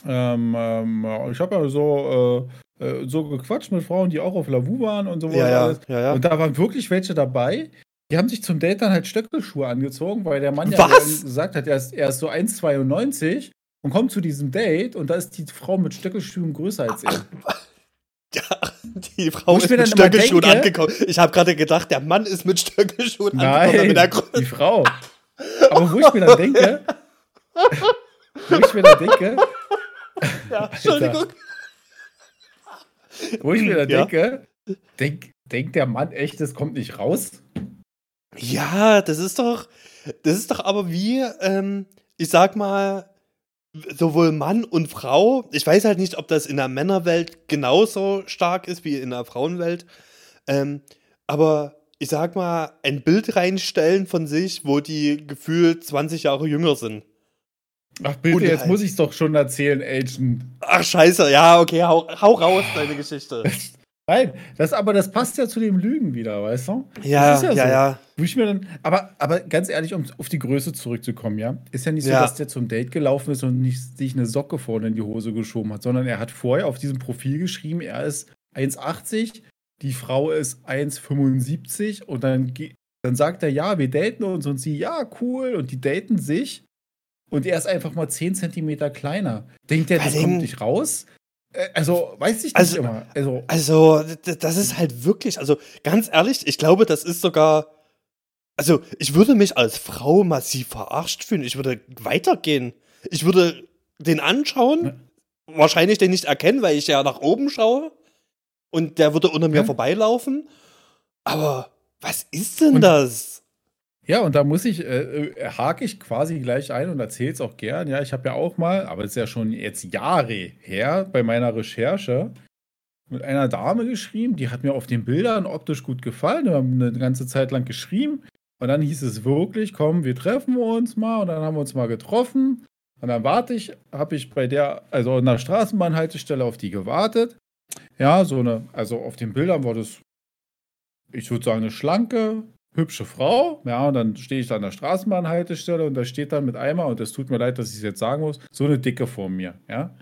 Speaker 2: ähm, ähm, ich habe ja so, äh, äh, so gequatscht mit Frauen, die auch auf Lavu waren und so
Speaker 1: Ja, ja,
Speaker 2: alles.
Speaker 1: ja, ja.
Speaker 2: Und da waren wirklich welche dabei, die haben sich zum Date dann halt Stöckelschuhe angezogen, weil der Mann ja gesagt hat, er ist, er ist so 1,92 und kommt zu diesem Date und da ist die Frau mit Stöckelschuhen größer als er.
Speaker 1: Ja, die Frau ist mit Stöckelschuhen
Speaker 2: denke-
Speaker 1: angekommen. Ich habe gerade gedacht, der Mann ist mit Stöckelschuhen angekommen.
Speaker 2: Nein,
Speaker 1: Mit der Grö-
Speaker 2: die Frau. Aber wo ich mir dann denke, wo ich mir dann denke,
Speaker 1: ja, Entschuldigung.
Speaker 2: wo ich mir dann
Speaker 1: Ja.
Speaker 2: denke, denk, denkt der Mann echt, das kommt nicht raus?
Speaker 1: Ja, das ist doch, das ist doch aber wie, ähm, ich sag mal, sowohl Mann und Frau. Ich weiß halt nicht, ob das in der Männerwelt genauso stark ist wie in der Frauenwelt. Ähm, aber ich sag mal, ein Bild reinstellen von sich, wo die gefühlt 20 Jahre jünger sind.
Speaker 2: Ach bitte,
Speaker 1: Und
Speaker 2: jetzt
Speaker 1: halt-
Speaker 2: muss ich es doch schon erzählen, Agent.
Speaker 1: Ach, scheiße, ja, okay, hau, hau raus, deine Geschichte.
Speaker 2: Nein, das, aber das passt ja zu dem Lügen wieder, weißt du?
Speaker 1: Ja,
Speaker 2: ja
Speaker 1: ja,
Speaker 2: so.
Speaker 1: ja.
Speaker 2: Wo ich mir dann, aber, aber ganz ehrlich, um auf die Größe zurückzukommen, ja, ist ja nicht so,
Speaker 1: Ja.
Speaker 2: dass der zum Date gelaufen ist und nicht sich eine Socke vorne in die Hose geschoben hat, sondern er hat vorher auf diesem Profil geschrieben, er ist 1,80, die Frau ist 1,75 und dann, dann sagt er, ja, wir daten uns und sie, ja, cool, und die daten sich und er ist einfach mal 10 Zentimeter kleiner. Denkt er, das kommt nicht raus? Äh, Also, weiß ich nicht
Speaker 1: Also-
Speaker 2: immer. Also,
Speaker 1: Also, das ist halt wirklich, also ganz ehrlich, ich glaube, das ist sogar. Also, ich würde mich als Frau massiv verarscht fühlen. Ich würde weitergehen. Ich würde den anschauen, wahrscheinlich den nicht erkennen, weil ich ja nach oben schaue. Und der würde unter mir
Speaker 2: Ja.
Speaker 1: vorbeilaufen. Aber was ist denn
Speaker 2: Und-
Speaker 1: das?
Speaker 2: Ja, und da muss ich, äh, äh, hake ich quasi gleich ein und erzähle es auch gern. Ja, ich habe ja auch mal, aber es ist ja schon jetzt Jahre her, bei meiner Recherche mit einer Dame geschrieben, die hat mir auf den Bildern optisch gut gefallen. Wir haben eine ganze Zeit lang geschrieben. Und dann hieß es wirklich, komm, wir treffen uns mal. Und dann haben wir uns mal getroffen. Und dann warte ich, habe ich bei der, also an der Straßenbahnhaltestelle auf die gewartet. Ja, so eine, also auf den Bildern war das, ich würde sagen, eine schlanke, hübsche Frau, ja, und dann stehe ich da an der Straßenbahnhaltestelle und da steht dann mit einmal, und es tut mir leid, dass ich es jetzt sagen muss, so eine Dicke vor mir, ja.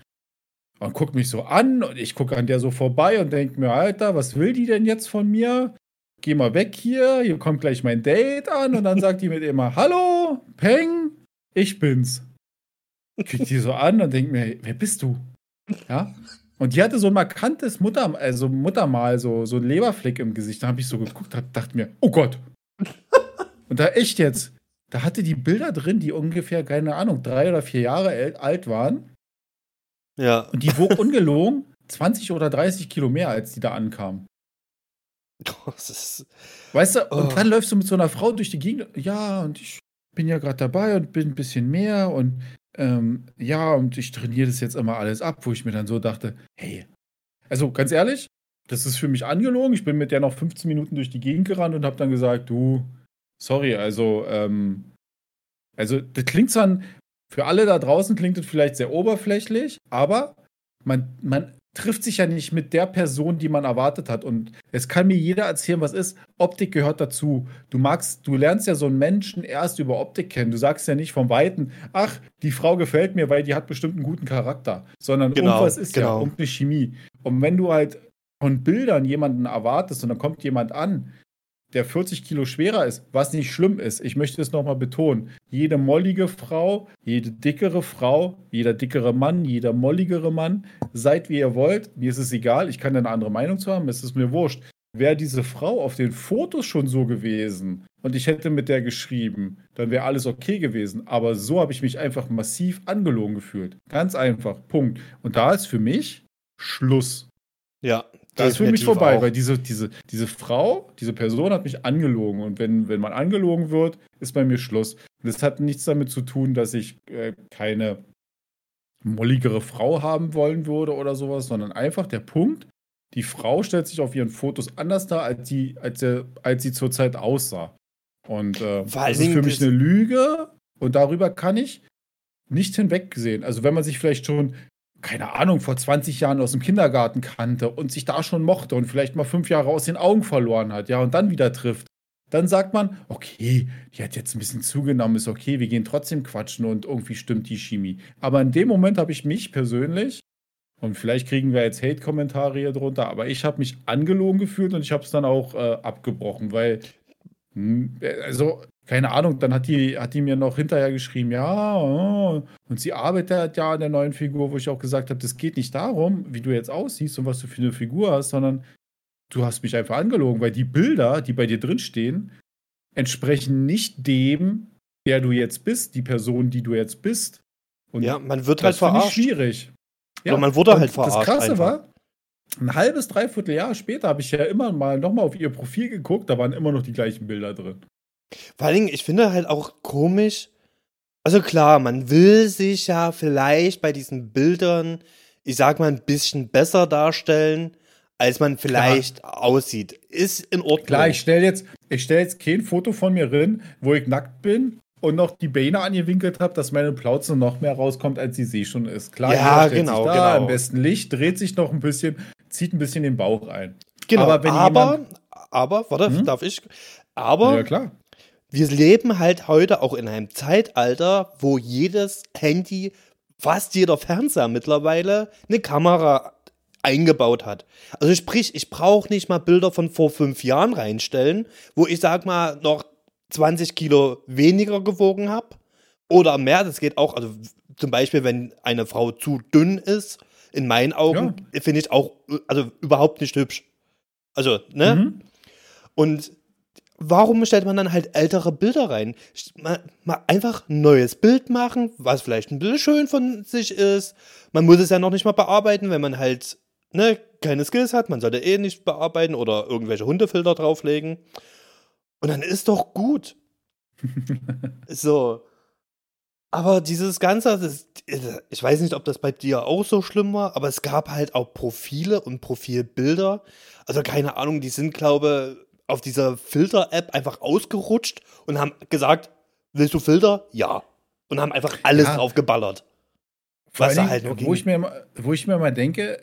Speaker 2: Und guckt mich so an und ich gucke an der so vorbei und denke mir, Alter, was will die denn jetzt von mir? Geh mal weg hier, hier kommt gleich mein Date an und dann sagt die mit immer, hallo, Peng, ich bin's. Kriegt die so an und denkt mir, wer bist du? Ja. Und die hatte so ein markantes Mutter, also Muttermal, so, so ein Leberfleck im Gesicht. Da habe ich so geguckt, hab, dachte mir, oh Gott. Und da echt jetzt, da hatte die Bilder drin, die ungefähr, keine Ahnung, drei oder vier Jahre alt waren.
Speaker 1: Ja.
Speaker 2: Und die wog ungelogen 20 oder 30 Kilo mehr, als die da ankam.
Speaker 1: Ist,
Speaker 2: Weißt du, und
Speaker 1: Oh.
Speaker 2: dann läufst du mit so einer Frau durch die Gegend. Ja, und ich bin ja gerade dabei und bin ein bisschen mehr und ähm, ja, und ich trainiere das jetzt immer alles ab, wo ich mir dann so dachte, hey, also ganz ehrlich, das ist für mich angelogen. Ich bin mit der noch 15 Minuten durch die Gegend gerannt und habe dann gesagt, du, sorry, also, ähm, also das klingt dann, für alle da draußen klingt das vielleicht sehr oberflächlich, aber man, man trifft sich ja nicht mit der Person, die man erwartet hat. Und es kann mir jeder erzählen, was ist. Optik gehört dazu. Du magst, du lernst ja so einen Menschen erst über Optik kennen. Du sagst ja nicht vom Weiten, ach, die Frau gefällt mir, weil die hat bestimmt einen guten Charakter. Sondern
Speaker 1: Genau,
Speaker 2: irgendwas ist ja,
Speaker 1: genau.
Speaker 2: irgendeine Chemie. Und wenn du halt von Bildern jemanden erwartest und dann kommt jemand an, der 40 Kilo schwerer ist, was nicht schlimm ist. Ich möchte es nochmal betonen. Jede mollige Frau, jede dickere Frau, jeder dickere Mann, jeder molligere Mann, seid wie ihr wollt. Mir ist es egal. Ich kann eine andere Meinung zu haben. Es ist mir wurscht. Wäre diese Frau auf den Fotos schon so gewesen und ich hätte mit der geschrieben, dann wäre alles okay gewesen. Aber so habe ich mich einfach massiv angelogen gefühlt. Ganz einfach. Punkt. Und da ist für mich Schluss.
Speaker 1: ja.
Speaker 2: Das ist für mich vorbei,
Speaker 1: auch.
Speaker 2: weil diese, diese, diese Frau, diese Person hat mich angelogen. Und wenn, wenn man angelogen wird, ist bei mir Schluss. Und das hat nichts damit zu tun, dass ich äh, keine molligere Frau haben wollen würde oder sowas, sondern einfach der Punkt, die Frau stellt sich auf ihren Fotos anders dar, als sie, als er, als sie zurzeit aussah. Und äh, das ist für mich eine Lüge und darüber kann ich nicht hinwegsehen. Also wenn man sich vielleicht schon keine Ahnung, vor 20 Jahren aus dem Kindergarten kannte und sich da schon mochte und vielleicht mal fünf Jahre aus den Augen verloren hat, ja, und dann wieder trifft, dann sagt man, okay, die hat jetzt ein bisschen zugenommen, ist okay, wir gehen trotzdem quatschen und irgendwie stimmt die Chemie. Aber in dem Moment habe ich mich persönlich, und vielleicht kriegen wir jetzt Hate-Kommentare hier drunter, aber ich habe mich angelogen gefühlt und ich habe es dann auch äh, abgebrochen, weil, hm, also, keine Ahnung, dann hat die, hat die mir noch hinterher geschrieben, ja, oh, und sie arbeitet ja an der neuen Figur, wo ich auch gesagt habe, das geht nicht darum, wie du jetzt aussiehst und was du für eine Figur hast, sondern du hast mich einfach angelogen, weil die Bilder, die bei dir drinstehen, entsprechen nicht dem, der du jetzt bist, die Person, die du jetzt bist. Und
Speaker 1: Ja, man wird halt
Speaker 2: das finde ich
Speaker 1: verarscht.
Speaker 2: schwierig.
Speaker 1: Oder man wurde halt verarscht
Speaker 2: Das Krasse
Speaker 1: einfach.
Speaker 2: war, ein halbes, dreiviertel Jahr später habe ich ja immer mal nochmal auf ihr Profil geguckt, da waren immer noch die gleichen Bilder drin.
Speaker 1: Vor allen Dingen, ich finde halt auch komisch. Also klar, man will sich ja vielleicht bei diesen Bildern, ich sag mal, ein bisschen besser darstellen, als man vielleicht aussieht. Ist in Ordnung.
Speaker 2: Klar, ich stelle jetzt, ich stell jetzt kein Foto von mir drin, wo ich nackt bin und noch die Beine angewinkelt habe, dass meine Plauze noch mehr rauskommt, als sie See schon ist. Klar,
Speaker 1: Ja, genau,
Speaker 2: da
Speaker 1: genau.
Speaker 2: im besten Licht, dreht sich noch ein bisschen, zieht ein bisschen den Bauch ein.
Speaker 1: genau.
Speaker 2: aber
Speaker 1: Aber, aber, warte,
Speaker 2: Hm?
Speaker 1: darf ich? Aber
Speaker 2: ja, klar.
Speaker 1: Wir leben halt heute auch in einem Zeitalter, wo jedes Handy, fast jeder Fernseher mittlerweile eine Kamera eingebaut hat. Also sprich, ich brauche nicht mal Bilder von vor fünf Jahren reinstellen, wo ich sag mal noch 20 Kilo weniger gewogen habe oder mehr. Das geht auch, also zum Beispiel, wenn eine Frau zu dünn ist, in meinen Augen finde ich auch, also überhaupt nicht hübsch. Also, ne?
Speaker 2: Mhm.
Speaker 1: Und warum stellt man dann halt ältere Bilder rein? Mal, mal einfach ein neues Bild machen, was vielleicht ein bisschen schön von sich ist. Man muss es ja noch nicht mal bearbeiten, wenn man halt ne, keine Skills hat. Man sollte eh nicht bearbeiten oder irgendwelche Hundefilter drauflegen. Und dann ist doch gut. so. Aber dieses Ganze, das, ich weiß nicht, ob das bei dir auch so schlimm war, aber es gab halt auch Profile und Profilbilder. Also keine Ahnung, die sind, glaube auf dieser Filter-App einfach ausgerutscht und haben gesagt, willst du Filter? Ja. Und haben einfach alles
Speaker 2: Ja.
Speaker 1: drauf geballert.
Speaker 2: Vor
Speaker 1: Was da halt
Speaker 2: Dingen,
Speaker 1: nur
Speaker 2: wo,
Speaker 1: ging.
Speaker 2: ich mir, immer- wo ich mir mal denke,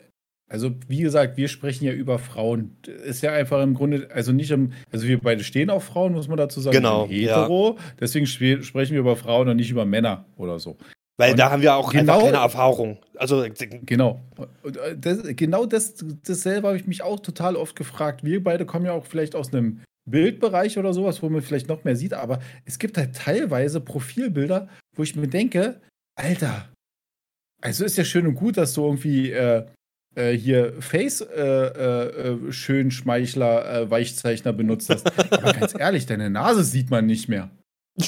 Speaker 2: Also, wie gesagt, wir sprechen ja über Frauen. Ist ja einfach im Grunde, also nicht im, also wir beide stehen auf Frauen, muss man dazu sagen.
Speaker 1: Genau,
Speaker 2: hetero. Deswegen sp- sprechen wir über Frauen und nicht über Männer oder so.
Speaker 1: Weil
Speaker 2: Und
Speaker 1: da haben wir auch
Speaker 2: genau-
Speaker 1: einfach keine Erfahrung. Also,
Speaker 2: Genau. Äh, das, genau das, dasselbe habe ich mich auch total oft gefragt. Wir beide kommen ja auch vielleicht aus einem Bildbereich oder sowas, wo man vielleicht noch mehr sieht, aber es gibt halt teilweise Profilbilder, wo ich mir denke, Alter, also ist ja schön und gut, dass du irgendwie äh, äh, hier Face äh, äh, äh, schön Schmeichler Weichzeichner benutzt hast. aber ganz ehrlich, deine Nase sieht man nicht mehr.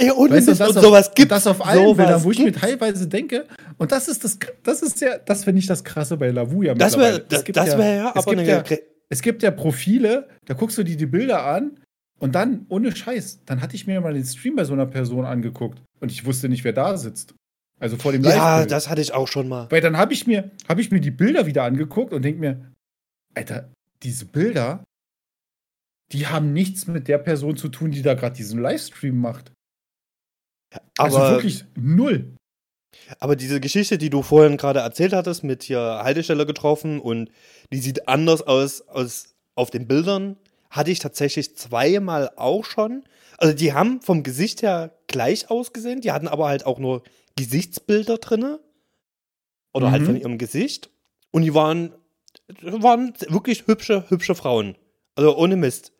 Speaker 1: ey, und,
Speaker 2: Weißt du,
Speaker 1: und
Speaker 2: das,
Speaker 1: sowas
Speaker 2: auf,
Speaker 1: gibt
Speaker 2: das auf allen
Speaker 1: sowas
Speaker 2: Bildern, wo ich mir
Speaker 1: gibt's.
Speaker 2: teilweise denke, und das ist das, das ist ja, das finde ich das Krasse bei Lavuja
Speaker 1: Das
Speaker 2: mittlerweile.
Speaker 1: wäre das, das wär ja
Speaker 2: es
Speaker 1: aber
Speaker 2: ja,
Speaker 1: Gre-
Speaker 2: es gibt ja Profile, da guckst du dir die Bilder an und dann, ohne Scheiß, dann hatte ich mir mal den Stream bei so einer Person angeguckt und ich wusste nicht, wer da sitzt. Also vor dem
Speaker 1: Ja, das hatte ich auch schon mal.
Speaker 2: Weil dann habe ich, mir, hab ich mir die Bilder wieder angeguckt und denke mir, Alter, diese Bilder, die haben nichts mit der Person zu tun, die da gerade diesen Livestream macht.
Speaker 1: Aber,
Speaker 2: also wirklich null.
Speaker 1: aber diese Geschichte, die du vorhin gerade erzählt hattest, mit hier Haltestelle getroffen und die sieht anders aus als auf den Bildern, hatte ich tatsächlich zweimal auch schon. Also die haben vom Gesicht her gleich ausgesehen, die hatten aber halt auch nur Gesichtsbilder drinne. Oder halt
Speaker 2: Mhm.
Speaker 1: von ihrem Gesicht. Und die waren, waren wirklich hübsche, hübsche Frauen. Also ohne Mist.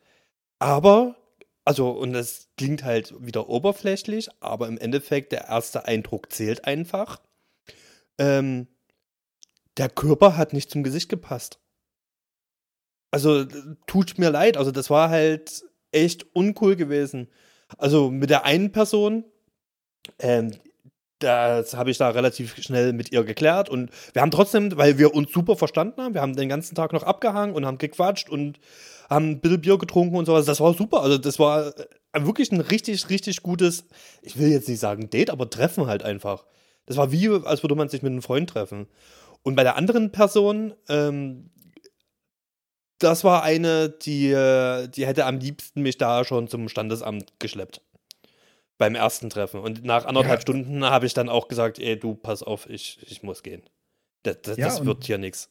Speaker 1: Aber, also, und das klingt halt wieder oberflächlich, aber im Endeffekt der erste Eindruck zählt einfach. Ähm, der Körper hat nicht zum Gesicht gepasst. Also, tut mir leid. Also, das war halt echt uncool gewesen. Also, mit der einen Person, ähm, das habe ich da relativ schnell mit ihr geklärt und wir haben trotzdem, weil wir uns super verstanden haben, wir haben den ganzen Tag noch abgehangen und haben gequatscht und haben ein bisschen Bier getrunken und sowas. Das war super. Also, das war äh, wirklich ein richtig, richtig gutes, ich will jetzt nicht sagen Date, aber Treffen halt einfach. Das war wie, als würde man sich mit einem Freund treffen. Und bei der anderen Person, ähm, das war eine, die, äh, die hätte am liebsten mich da schon zum Standesamt geschleppt. Beim ersten Treffen. Und nach anderthalb
Speaker 2: Ja.
Speaker 1: Stunden habe ich dann auch gesagt, ey, du, pass auf, ich, ich muss gehen. Das, das,
Speaker 2: Ja,
Speaker 1: das wird hier nichts.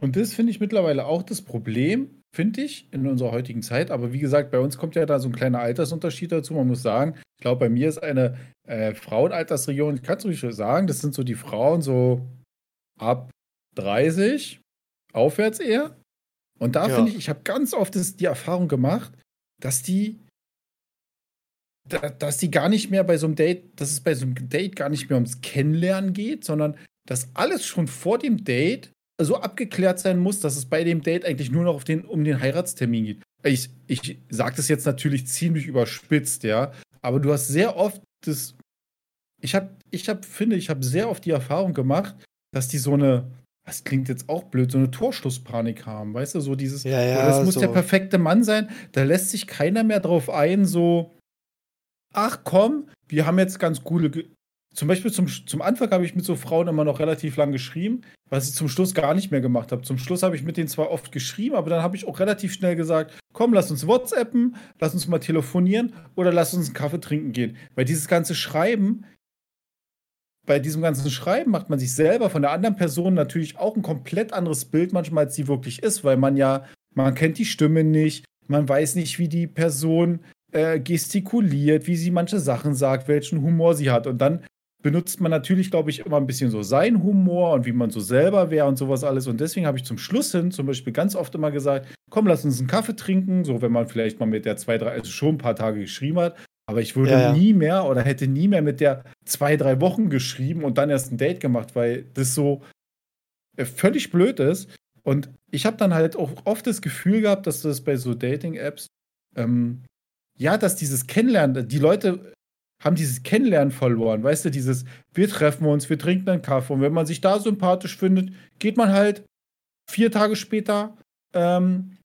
Speaker 2: Und das finde ich mittlerweile auch das Problem, finde ich, in unserer heutigen Zeit. Aber wie gesagt, bei uns kommt ja da so ein kleiner Altersunterschied dazu. Man muss sagen, ich glaube, bei mir ist eine äh, Frauenaltersregion, ich kann es ruhig sagen, das sind so die Frauen so ab 30 aufwärts eher. Und da
Speaker 1: Ja.
Speaker 2: finde ich, ich habe ganz oft das, die Erfahrung gemacht, dass die, da, dass die gar nicht mehr bei so einem Date, dass es bei so einem Date gar nicht mehr ums Kennenlernen geht, sondern dass alles schon vor dem Date so abgeklärt sein muss, dass es bei dem Date eigentlich nur noch auf den, um den Heiratstermin geht. Ich, ich sage das jetzt natürlich ziemlich überspitzt, ja, aber du hast sehr oft das. Ich habe, ich hab, finde, ich habe sehr oft die Erfahrung gemacht, dass die so eine, das klingt jetzt auch blöd, so eine Torschlusspanik haben, weißt du, so dieses,
Speaker 1: Ja, ja,
Speaker 2: das muss
Speaker 1: so.
Speaker 2: der perfekte Mann sein, da lässt sich keiner mehr drauf ein, so, ach komm, wir haben jetzt ganz Ge zum Beispiel zum, zum Anfang habe ich mit so Frauen immer noch relativ lang geschrieben, was ich zum Schluss gar nicht mehr gemacht habe. Zum Schluss habe ich mit denen zwar oft geschrieben, aber dann habe ich auch relativ schnell gesagt, komm, lass uns WhatsAppen, lass uns mal telefonieren oder lass uns einen Kaffee trinken gehen. Weil dieses ganze Schreiben, bei diesem ganzen Schreiben macht man sich selber von der anderen Person natürlich auch ein komplett anderes Bild manchmal, als sie wirklich ist, weil man ja, man kennt die Stimme nicht, man weiß nicht, wie die Person äh, gestikuliert, wie sie manche Sachen sagt, welchen Humor sie hat. Und dann benutzt man natürlich, glaube ich, immer ein bisschen so seinen Humor und wie man so selber wäre und sowas alles. Und deswegen habe ich zum Schluss hin zum Beispiel ganz oft immer gesagt, komm, lass uns einen Kaffee trinken, so wenn man vielleicht mal mit der zwei, drei, also schon ein paar Tage geschrieben hat. Aber ich würde
Speaker 1: Ja, ja.
Speaker 2: nie mehr oder hätte nie mehr mit der zwei, drei Wochen geschrieben und dann erst ein Date gemacht, weil das so äh, völlig blöd ist. Und ich habe dann halt auch oft das Gefühl gehabt, dass das bei so Dating-Apps, ähm, ja, dass dieses Kennenlernen, die Leute haben dieses Kennenlernen verloren, weißt du, dieses, wir treffen uns, wir trinken einen Kaffee und wenn man sich da sympathisch findet, geht man halt vier Tage später ähm,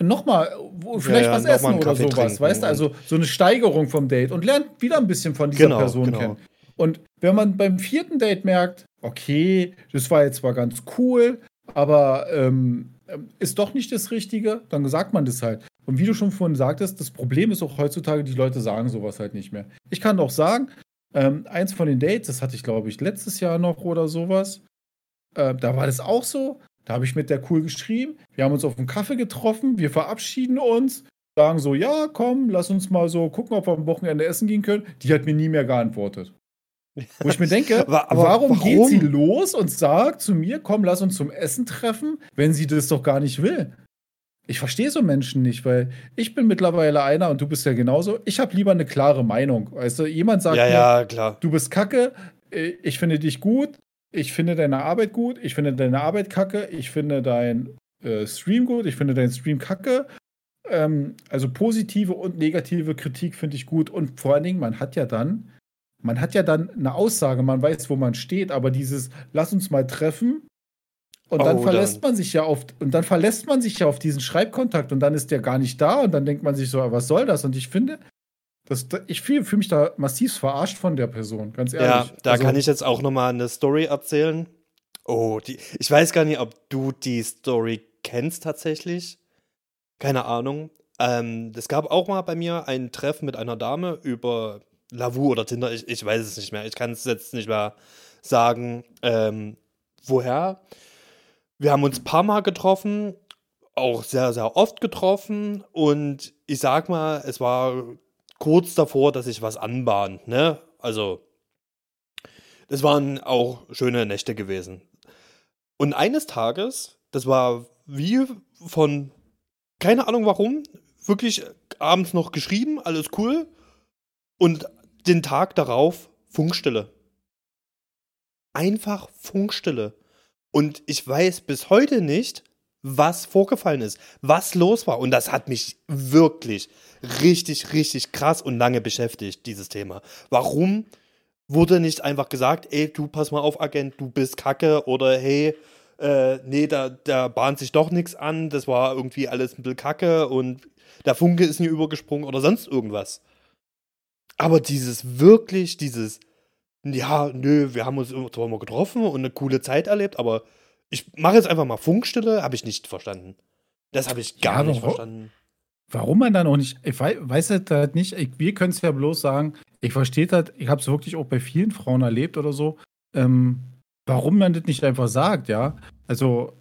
Speaker 2: nochmal, vielleicht
Speaker 1: ja,
Speaker 2: was
Speaker 1: noch
Speaker 2: essen oder sowas, weißt du, also so eine Steigerung vom Date und lernt wieder ein bisschen von dieser
Speaker 1: Genau,
Speaker 2: Person
Speaker 1: genau.
Speaker 2: kennen. Und wenn man beim vierten Date merkt, okay, das war jetzt zwar ganz cool, aber ähm, ist doch nicht das Richtige, dann sagt man das halt. Und wie du schon vorhin sagtest, das Problem ist auch heutzutage, die Leute sagen sowas halt nicht mehr. Ich kann doch sagen, ähm, eins von den Dates, das hatte ich glaube ich letztes Jahr noch oder sowas, äh, da war das auch so. Da habe ich mit der cool geschrieben. Wir haben uns auf einen Kaffee getroffen. Wir verabschieden uns. Sagen so, ja, komm, lass uns mal so gucken, ob wir am Wochenende essen gehen können. Die hat mir nie mehr geantwortet. Wo ich mir denke, aber, aber warum, warum, geht sie los und sagt zu mir, komm, lass uns zum Essen treffen, wenn sie das doch gar nicht will? Ich verstehe so Menschen nicht, weil ich bin mittlerweile einer und du bist ja genauso. Ich habe lieber eine klare Meinung. Weißt du, jemand sagt
Speaker 1: ja,
Speaker 2: mir,
Speaker 1: ja,
Speaker 2: du bist kacke, äh, ich finde dich gut, ich finde deine Arbeit gut, ich finde deine Arbeit kacke, ich finde dein äh, Stream gut, ich finde deinen Stream kacke. Ähm, also positive und negative Kritik finde ich gut und vor allen Dingen, man hat ja dann, man hat ja dann eine Aussage, man weiß, wo man steht, aber dieses, lass uns mal treffen, und dann oh, verlässt dann. man sich ja auf und dann verlässt man sich ja auf diesen Schreibkontakt und dann ist der gar nicht da und dann denkt man sich so, was soll das? Und ich finde, das, ich fühle fühl mich da massiv verarscht von der Person, ganz ehrlich. Ja,
Speaker 1: da also, kann ich jetzt auch nochmal eine Story erzählen. Oh, die, ich weiß gar nicht, ob du die Story kennst tatsächlich. Keine Ahnung. Ähm, es gab auch mal bei mir ein Treffen mit einer Dame über Lavu oder Tinder. Ich, ich weiß es nicht mehr. Ich kann es jetzt nicht mehr sagen. Ähm, woher? Wir haben uns ein paar Mal getroffen, auch sehr, sehr oft getroffen und ich sag mal, es war kurz davor, dass sich was anbahnt, ne? Also, das waren auch schöne Nächte gewesen. Und eines Tages, das war wie von, keine Ahnung warum, wirklich abends noch geschrieben, alles cool. Und den Tag darauf Funkstille. Einfach Funkstille. Und ich weiß bis heute nicht, was vorgefallen ist, was los war. Und das hat mich wirklich richtig, richtig krass und lange beschäftigt, dieses Thema. Warum wurde nicht einfach gesagt, ey, du pass mal auf, Agent, du bist kacke oder hey, äh, nee, da, da bahnt sich doch nichts an, das war irgendwie alles ein bisschen kacke und der Funke ist nie übergesprungen oder sonst irgendwas. Aber dieses wirklich, dieses ja, nö, wir haben uns zwar mal getroffen und eine coole Zeit erlebt, aber ich mache jetzt einfach mal Funkstille, habe ich nicht verstanden. Das habe ich gar ja, nicht verstanden.
Speaker 2: Warum man dann auch nicht, ich weiß, weiß halt nicht, ich, wir können es ja bloß sagen, ich verstehe das, ich habe es wirklich auch bei vielen Frauen erlebt oder so, ähm, warum man das nicht einfach sagt, ja. Also,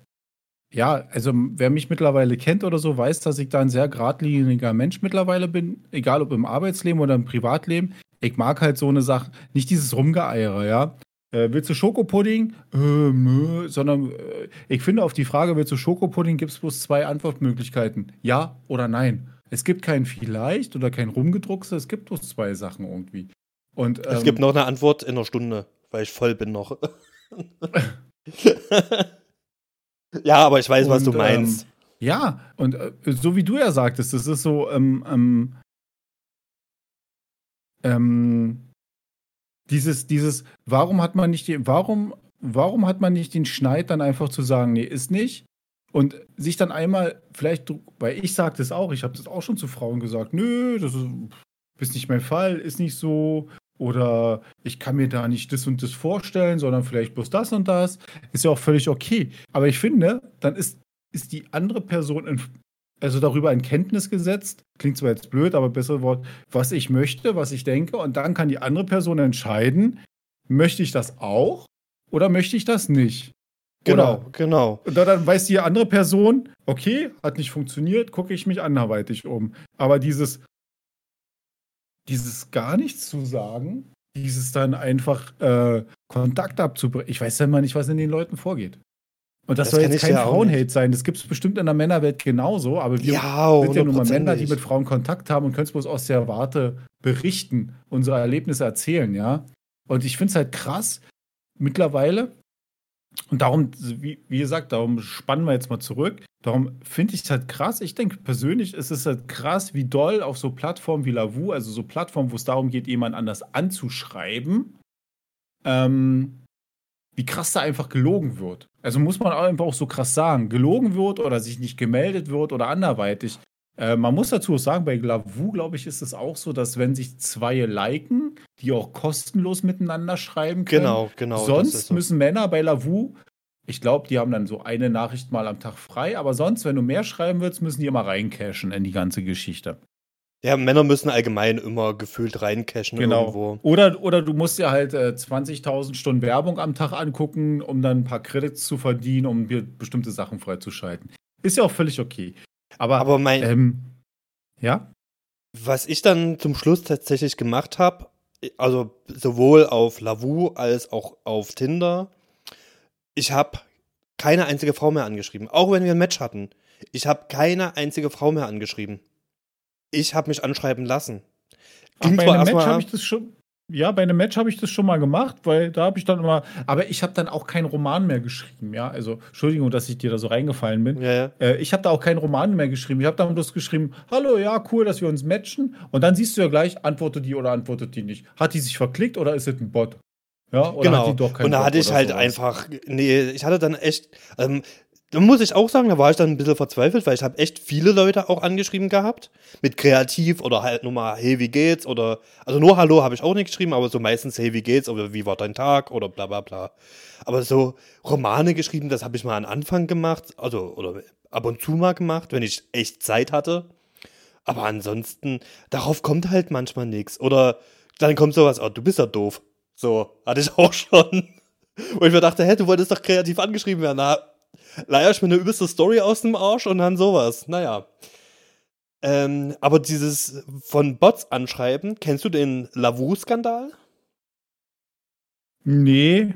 Speaker 2: ja, also wer mich mittlerweile kennt oder so, weiß, dass ich da ein sehr geradliniger Mensch mittlerweile bin, egal ob im Arbeitsleben oder im Privatleben ich mag halt so eine Sache, nicht dieses Rumgeeiere, ja. Äh, willst du Schokopudding? Äh, nö, sondern äh, ich finde, auf die Frage, willst du Schokopudding, gibt es bloß zwei Antwortmöglichkeiten. Ja oder nein. Es gibt kein vielleicht oder kein Rumgedruckse, es gibt bloß zwei Sachen irgendwie. Und,
Speaker 1: ähm, es gibt noch eine Antwort in einer Stunde, weil ich voll bin noch. ja, aber ich weiß, und, was du meinst.
Speaker 2: Ähm, ja, und äh, so wie du ja sagtest, das ist so, ähm, ähm dieses, dieses, warum hat man nicht die, warum, warum hat man nicht den Schneid dann einfach zu sagen, nee, ist nicht? Und sich dann einmal, vielleicht, weil ich sage das auch, ich habe das auch schon zu Frauen gesagt, nö, das ist, ist nicht mein Fall, ist nicht so. Oder ich kann mir da nicht das und das vorstellen, sondern vielleicht bloß das und das. Ist ja auch völlig okay. Aber ich finde, dann ist, ist die andere Person in, also darüber in Kenntnis gesetzt, klingt zwar jetzt blöd, aber besser Wort, was ich möchte, was ich denke, und dann kann die andere Person entscheiden, möchte ich das auch oder möchte ich das nicht?
Speaker 1: Genau, oder, genau.
Speaker 2: Und dann weiß die andere Person, okay, hat nicht funktioniert, gucke ich mich anderweitig um. Aber dieses, dieses gar nichts zu sagen, dieses dann einfach äh, Kontakt abzubrechen, ich weiß ja immer nicht, was in den Leuten vorgeht. Und das, das soll jetzt kein ja Frauenhate sein. Das gibt es bestimmt in der Männerwelt genauso. Aber wir ja, sind ja nun mal Männer, die mit Frauen Kontakt haben und können es bloß aus der Warte berichten, unsere Erlebnisse erzählen, ja. Und ich finde es halt krass, mittlerweile, und darum, wie, wie, gesagt, darum spannen wir jetzt mal zurück. Darum finde ich es halt krass. Ich denke persönlich ist es halt krass, wie doll auf so Plattformen wie Lavu, also so Plattformen, wo es darum geht, jemand anders anzuschreiben, ähm, wie krass da einfach gelogen wird. Also muss man einfach auch so krass sagen, gelogen wird oder sich nicht gemeldet wird oder anderweitig. Äh, man muss dazu auch sagen, bei Glavu, glaube ich, ist es auch so, dass wenn sich zwei liken, die auch kostenlos miteinander schreiben können.
Speaker 1: Genau, genau.
Speaker 2: Sonst so. müssen Männer bei Lavu, ich glaube, die haben dann so eine Nachricht mal am Tag frei, aber sonst, wenn du mehr schreiben willst, müssen die immer reincashen in die ganze Geschichte.
Speaker 1: Ja, Männer müssen allgemein immer gefühlt reincashen
Speaker 2: Genau.
Speaker 1: irgendwo.
Speaker 2: Oder, oder du musst dir halt äh, 20.000 Stunden Werbung am Tag angucken, um dann ein paar Credits zu verdienen, um dir bestimmte Sachen freizuschalten. Ist ja auch völlig okay. Aber,
Speaker 1: Aber mein,
Speaker 2: ähm, ja?
Speaker 1: was ich dann zum Schluss tatsächlich gemacht habe, also sowohl auf Lavu als auch auf Tinder, ich habe keine einzige Frau mehr angeschrieben. Auch wenn wir ein Match hatten. Ich habe keine einzige Frau mehr angeschrieben. Ich habe mich anschreiben lassen.
Speaker 2: Ach, bei einem Match habe ich das schon. Ja, bei einem Match habe ich das schon mal gemacht, weil da habe ich dann immer. Aber ich habe dann auch keinen Roman mehr geschrieben, ja. Also, Entschuldigung, dass ich dir da so reingefallen bin.
Speaker 1: Ja, ja.
Speaker 2: Äh, ich habe da auch keinen Roman mehr geschrieben. Ich habe dann bloß geschrieben, hallo, ja, cool, dass wir uns matchen. Und dann siehst du ja gleich, antwortet die oder antwortet die nicht. Hat die sich verklickt oder ist es ein Bot? Ja, oder
Speaker 1: genau.
Speaker 2: hat die doch keinen
Speaker 1: und da hatte ich halt
Speaker 2: sowas?
Speaker 1: einfach, nee, ich hatte dann echt, ähm, da muss ich auch sagen, da war ich dann ein bisschen verzweifelt, weil ich habe echt viele Leute auch angeschrieben gehabt, mit kreativ oder halt nur mal, hey, wie geht's? Oder, also nur Hallo habe ich auch nicht geschrieben, aber so meistens, hey, wie geht's? Oder wie war dein Tag? Oder bla bla bla. Aber so Romane geschrieben, das habe ich mal am Anfang gemacht, also, oder ab und zu mal gemacht, wenn ich echt Zeit hatte. Aber ansonsten, darauf kommt halt manchmal nichts. Oder dann kommt sowas, oh, du bist ja doof. So, hatte ich auch schon. Wo ich mir dachte, hä, du wolltest doch kreativ angeschrieben werden. Na, leier ich mir eine übelste Story aus dem Arsch und dann sowas. Naja. Ähm, aber dieses von Bots anschreiben, kennst du den Lavu-Skandal?
Speaker 2: Nee,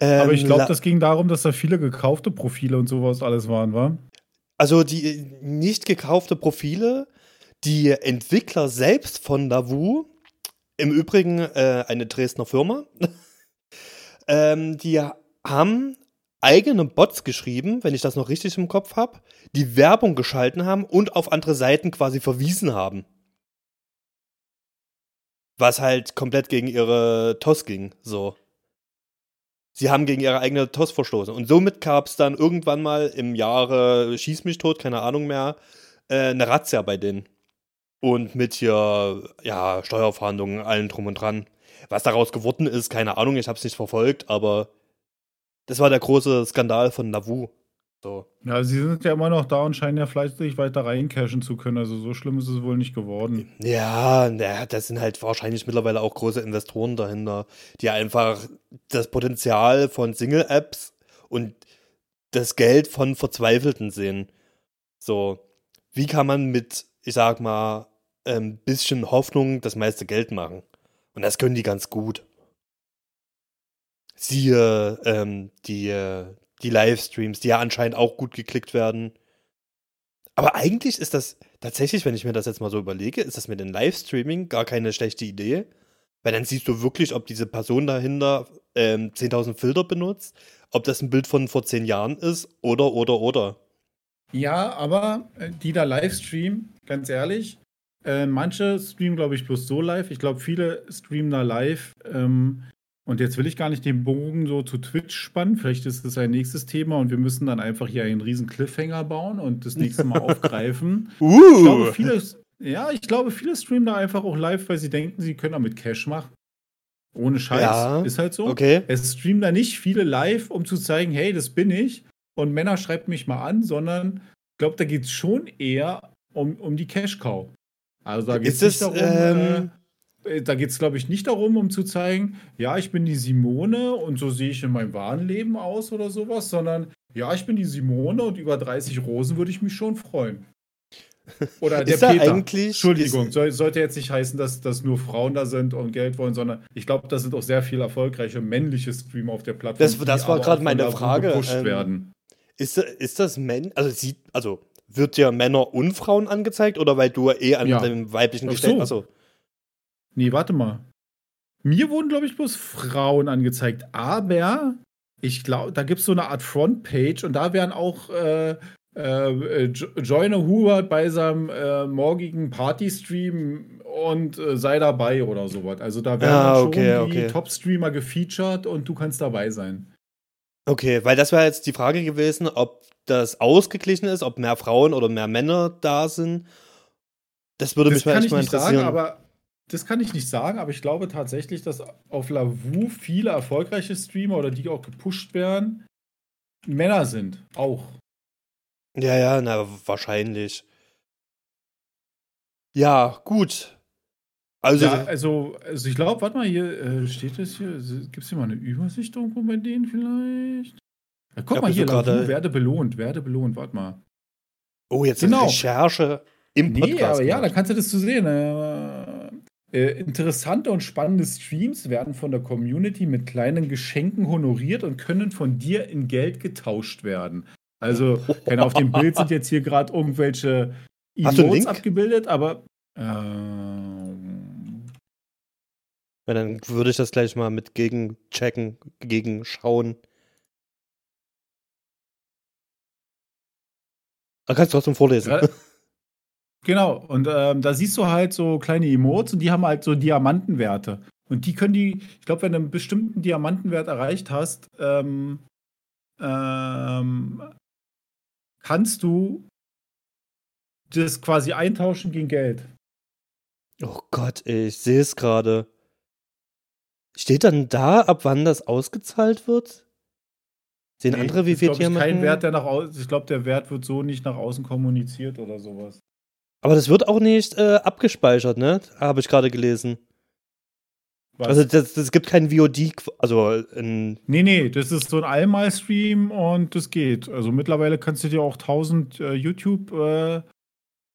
Speaker 1: Ähm,
Speaker 2: aber ich glaube,
Speaker 1: La-
Speaker 2: das ging darum, dass da viele gekaufte Profile und sowas alles waren, wa?
Speaker 1: Also die nicht gekaufte Profile, die Entwickler selbst von Lavu, im Übrigen äh, eine Dresdner Firma, ähm, die haben eigene Bots geschrieben, wenn ich das noch richtig im Kopf habe, die Werbung geschalten haben und auf andere Seiten quasi verwiesen haben. Was halt komplett gegen ihre TOS ging, so. Sie haben gegen ihre eigene TOS verstoßen. Und somit gab es dann irgendwann mal im Jahre Schieß mich tot, keine Ahnung mehr, äh, eine Razzia bei denen. Und mit hier, ja, Steuerverhandlungen, allen drum und dran. Was daraus geworden ist, keine Ahnung, ich habe es nicht verfolgt, aber das war der große Skandal von Navu. So.
Speaker 2: Ja, sie sind ja immer noch da und scheinen ja fleißig weiter reincashen zu können. Also so schlimm ist es wohl nicht geworden.
Speaker 1: Ja, naja, das sind halt wahrscheinlich mittlerweile auch große Investoren dahinter, die einfach das Potenzial von Single-Apps und das Geld von Verzweifelten sehen. So, wie kann man mit, ich sag mal, ein bisschen Hoffnung das meiste Geld machen? Und das können die ganz gut. Siehe ähm, die, äh, die Livestreams, die ja anscheinend auch gut geklickt werden. Aber eigentlich ist das tatsächlich, wenn ich mir das jetzt mal so überlege, ist das mit dem Livestreaming gar keine schlechte Idee. Weil dann siehst du wirklich, ob diese Person dahinter ähm, 10.000 Filter benutzt, ob das ein Bild von vor 10 Jahren ist oder, oder, oder.
Speaker 2: Ja, aber äh, die da live streamen, ganz ehrlich, äh, manche streamen, glaube ich, bloß so live. Ich glaube, viele streamen da live. Ähm, und jetzt will ich gar nicht den Bogen so zu Twitch spannen. Vielleicht ist das ein nächstes Thema und wir müssen dann einfach hier einen riesen Cliffhanger bauen und das nächste Mal aufgreifen. Ich glaube,
Speaker 1: Uh!
Speaker 2: viele, ja, ich glaube, viele streamen da einfach auch live, weil sie denken, sie können damit Cash machen. Ohne Scheiß.
Speaker 1: Ja,
Speaker 2: ist halt so.
Speaker 1: Okay.
Speaker 2: Es streamen da nicht viele live, um zu zeigen, hey, das bin ich. Und Männer schreibt mich mal an, sondern ich glaube, da geht es schon eher um, um die Cash-Cow. Also da geht es nicht darum,
Speaker 1: ähm,
Speaker 2: äh, da geht es, glaube ich, nicht darum, um zu zeigen, ja, ich bin die Simone und so sehe ich in meinem wahren Leben aus oder sowas, sondern ja, ich bin die Simone und über 30 Rosen würde ich mich schon freuen. Oder der Peter.
Speaker 1: eigentlich-
Speaker 2: Entschuldigung, sollte jetzt nicht heißen, dass, dass nur Frauen da sind und Geld wollen, sondern ich glaube, da sind auch sehr viele erfolgreiche männliche Streamer auf der Plattform.
Speaker 1: Das- das war
Speaker 2: von
Speaker 1: meine Frage, ähm,
Speaker 2: werden.
Speaker 1: Ist, ist das Männ, also sieht, also wird dir Männer und Frauen angezeigt oder weil du eh an
Speaker 2: Ja.
Speaker 1: dem weiblichen Geschlecht,
Speaker 2: so.
Speaker 1: also
Speaker 2: Nee, warte mal. Mir wurden, glaube ich, bloß Frauen angezeigt. Aber ich glaube, da gibt es so eine Art Frontpage und da werden auch äh, äh, Jo- Joyner Hubert bei seinem äh, morgigen Partystream und äh, sei dabei oder sowas. Also da werden
Speaker 1: Ah,
Speaker 2: schon
Speaker 1: okay,
Speaker 2: die
Speaker 1: okay.
Speaker 2: Top-Streamer gefeatured und du kannst dabei sein.
Speaker 1: Okay, weil das wäre jetzt die Frage gewesen, ob das ausgeglichen ist, ob mehr Frauen oder mehr Männer da sind. Das würde
Speaker 2: Das
Speaker 1: mich mal
Speaker 2: kann
Speaker 1: echt
Speaker 2: ich
Speaker 1: mal
Speaker 2: nicht
Speaker 1: interessieren.
Speaker 2: sagen, aber das kann ich nicht sagen, aber ich glaube tatsächlich, dass auf Lavu viele erfolgreiche Streamer oder die auch gepusht werden, Männer sind. Auch.
Speaker 1: ja, ja, na, wahrscheinlich. Ja, gut.
Speaker 2: Also, ja, also, also ich glaube, warte mal, hier äh, steht das hier. Gibt es hier mal eine Übersicht irgendwo bei denen vielleicht? Ja, guck ja, mal hier, Lavu, werde belohnt, werde belohnt, warte mal.
Speaker 1: Oh, jetzt genau. Recherche im Podcast. Nee, aber
Speaker 2: ja, da kannst du das zu sehen. Äh, äh, interessante und spannende Streams werden von der Community mit kleinen Geschenken honoriert und können von dir in Geld getauscht werden. Also, keine, auf dem Bild sind jetzt hier gerade irgendwelche Emotes abgebildet, aber. Ähm,
Speaker 1: ja, dann würde ich das gleich mal mit gegenchecken, gegenschauen. Da kannst du trotzdem vorlesen.
Speaker 2: Genau, und ähm, da siehst du halt so kleine Emotes und die haben halt so Diamantenwerte. Und die können die, ich glaube, wenn du einen bestimmten Diamantenwert erreicht hast, ähm, ähm, kannst du das quasi eintauschen gegen Geld.
Speaker 1: Oh Gott, ey, ich sehe es gerade. Steht dann da, ab wann das ausgezahlt wird? Sehen nee, andere wie viel
Speaker 2: Diamanten? Kein Wert, der nach außen, ich glaube, der Wert wird so nicht nach außen kommuniziert oder sowas.
Speaker 1: Aber das wird auch nicht äh, abgespeichert, ne? Habe ich gerade gelesen. Was? Also das, das gibt kein VOD, also in
Speaker 2: Nee, nee, das ist so ein Einmal-Stream und das geht. Also mittlerweile kannst du dir auch 1000 äh, YouTube äh,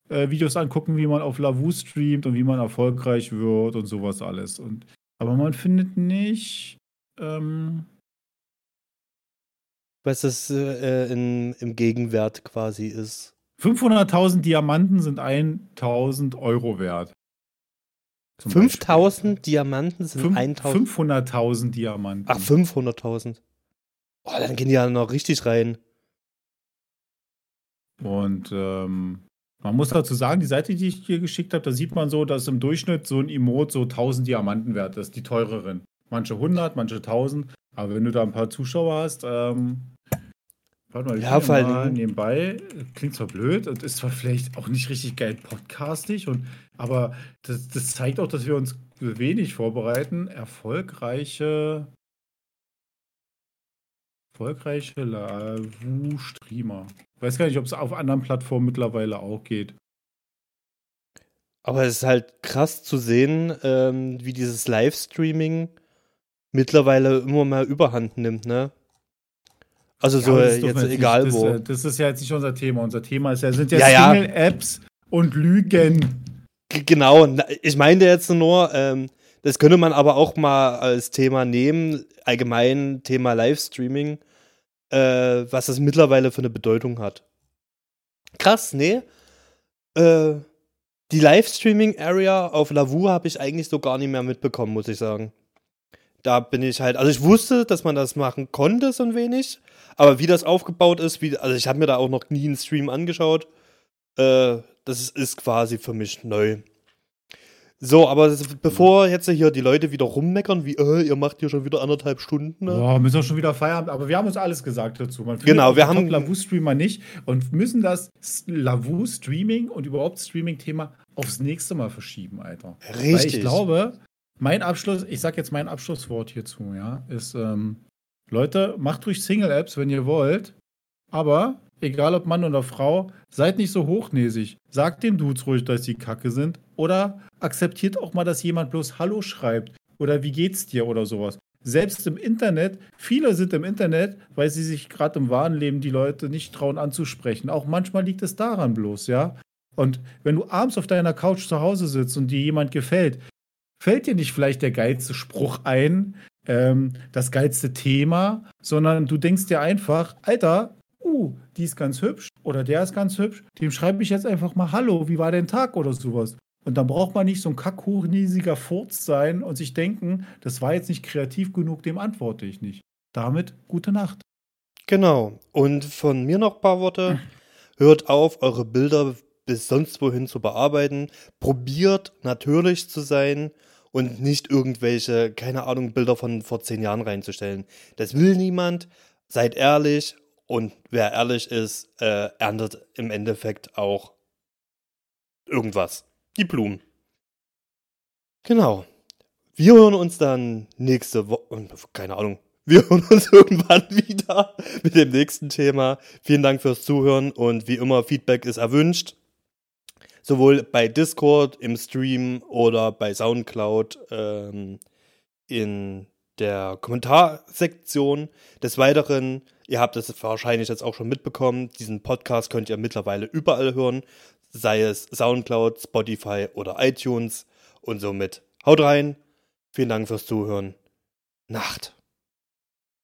Speaker 2: äh, Videos angucken, wie man auf Lavu streamt und wie man erfolgreich wird und sowas alles. Und, aber man findet nicht. Ähm,
Speaker 1: was das äh, in, im Gegenwert quasi ist.
Speaker 2: 500.000 Diamanten sind 1000 Euro wert.
Speaker 1: 5000 Diamanten sind 1000.
Speaker 2: 500.000 Diamanten.
Speaker 1: Ach, 500.000. Oh, dann gehen die ja noch richtig rein.
Speaker 2: Und ähm, man muss dazu sagen, die Seite, die ich dir geschickt habe, da sieht man so, dass im Durchschnitt so ein Emote so 1000 Diamanten wert ist, die teureren. Manche 100, manche 1000. Aber wenn du da ein paar Zuschauer hast, ähm, warte mal, ich ja, vor mal nebenbei, klingt zwar blöd und ist zwar vielleicht auch nicht richtig geil podcastig, und, aber das, das zeigt auch, dass wir uns wenig vorbereiten. Erfolgreiche Erfolgreiche Lavu-Streamer. Ich weiß gar nicht, ob es auf anderen Plattformen mittlerweile auch geht.
Speaker 1: Aber es ist halt krass zu sehen, ähm, wie dieses Livestreaming mittlerweile immer mehr Überhand nimmt, ne? Also so ja, jetzt egal
Speaker 2: das,
Speaker 1: wo.
Speaker 2: Das ist ja jetzt nicht unser Thema. Unser Thema ist ja, sind ja, ja Single-Apps und Lügen.
Speaker 1: Genau, ich meine jetzt nur, ähm, das könnte man aber auch mal als Thema nehmen, allgemein Thema Livestreaming äh, was das mittlerweile für eine Bedeutung hat. Krass, nee. Äh, die Livestreaming-Area auf Lavu habe ich eigentlich so gar nicht mehr mitbekommen, muss ich sagen. Da bin ich halt, also ich wusste, dass man das machen konnte, so ein wenig, aber wie das aufgebaut ist, wie, also ich habe mir da auch noch nie einen Stream angeschaut. Äh, das ist, ist quasi für mich neu. So, aber bevor jetzt hier die Leute wieder rummeckern, wie, äh, ihr macht hier schon wieder anderthalb Stunden. Ne?
Speaker 2: Boah, müssen wir schon wieder Feierabend. Aber wir haben uns alles gesagt dazu.
Speaker 1: Man genau, wir haben.
Speaker 2: Lavu-Streamer nicht und müssen das Lavu-Streaming und überhaupt Streaming-Thema aufs nächste Mal verschieben, Alter.
Speaker 1: Richtig. Weil
Speaker 2: ich glaube, mein Abschluss, ich sag jetzt mein Abschlusswort hierzu, ja, ist, ähm, Leute, macht ruhig Single-Apps, wenn ihr wollt, aber egal ob Mann oder Frau, seid nicht so hochnäsig. Sagt den Dudes ruhig, dass sie kacke sind. Oder akzeptiert auch mal, dass jemand bloß Hallo schreibt. Oder wie geht's dir oder sowas. Selbst im Internet, viele sind im Internet, weil sie sich gerade im wahren Leben die Leute nicht trauen anzusprechen. Auch manchmal liegt es daran bloß, ja. Und wenn du abends auf deiner Couch zu Hause sitzt und dir jemand gefällt, fällt dir nicht vielleicht der geilste Spruch ein, ähm, das geilste Thema, sondern du denkst dir einfach, Alter, uh, die ist ganz hübsch oder der ist ganz hübsch, dem schreibe ich jetzt einfach mal Hallo, wie war dein Tag oder sowas. Und dann braucht man nicht so ein kackhochnäsiger Furz sein und sich denken, das war jetzt nicht kreativ genug, dem antworte ich nicht. Damit gute Nacht.
Speaker 1: Genau. Und von mir noch ein paar Worte. Hört auf, eure Bilder bis sonst wohin zu bearbeiten. Probiert natürlich zu sein und nicht irgendwelche, keine Ahnung, Bilder von vor zehn Jahren reinzustellen. Das will niemand. Seid ehrlich und wer ehrlich ist, äh, erntet im Endeffekt auch irgendwas. Die Blumen. Genau. Wir hören uns dann nächste Woche, keine Ahnung, wir hören uns irgendwann wieder mit dem nächsten Thema. Vielen Dank fürs Zuhören und wie immer, Feedback ist erwünscht. Sowohl bei Discord im Stream oder bei Soundcloud ähm, in der Kommentarsektion. Des Weiteren, ihr habt es wahrscheinlich jetzt auch schon mitbekommen, diesen Podcast könnt ihr mittlerweile überall hören, sei es Soundcloud, Spotify oder iTunes. Und somit haut rein. Vielen Dank fürs Zuhören. Nacht.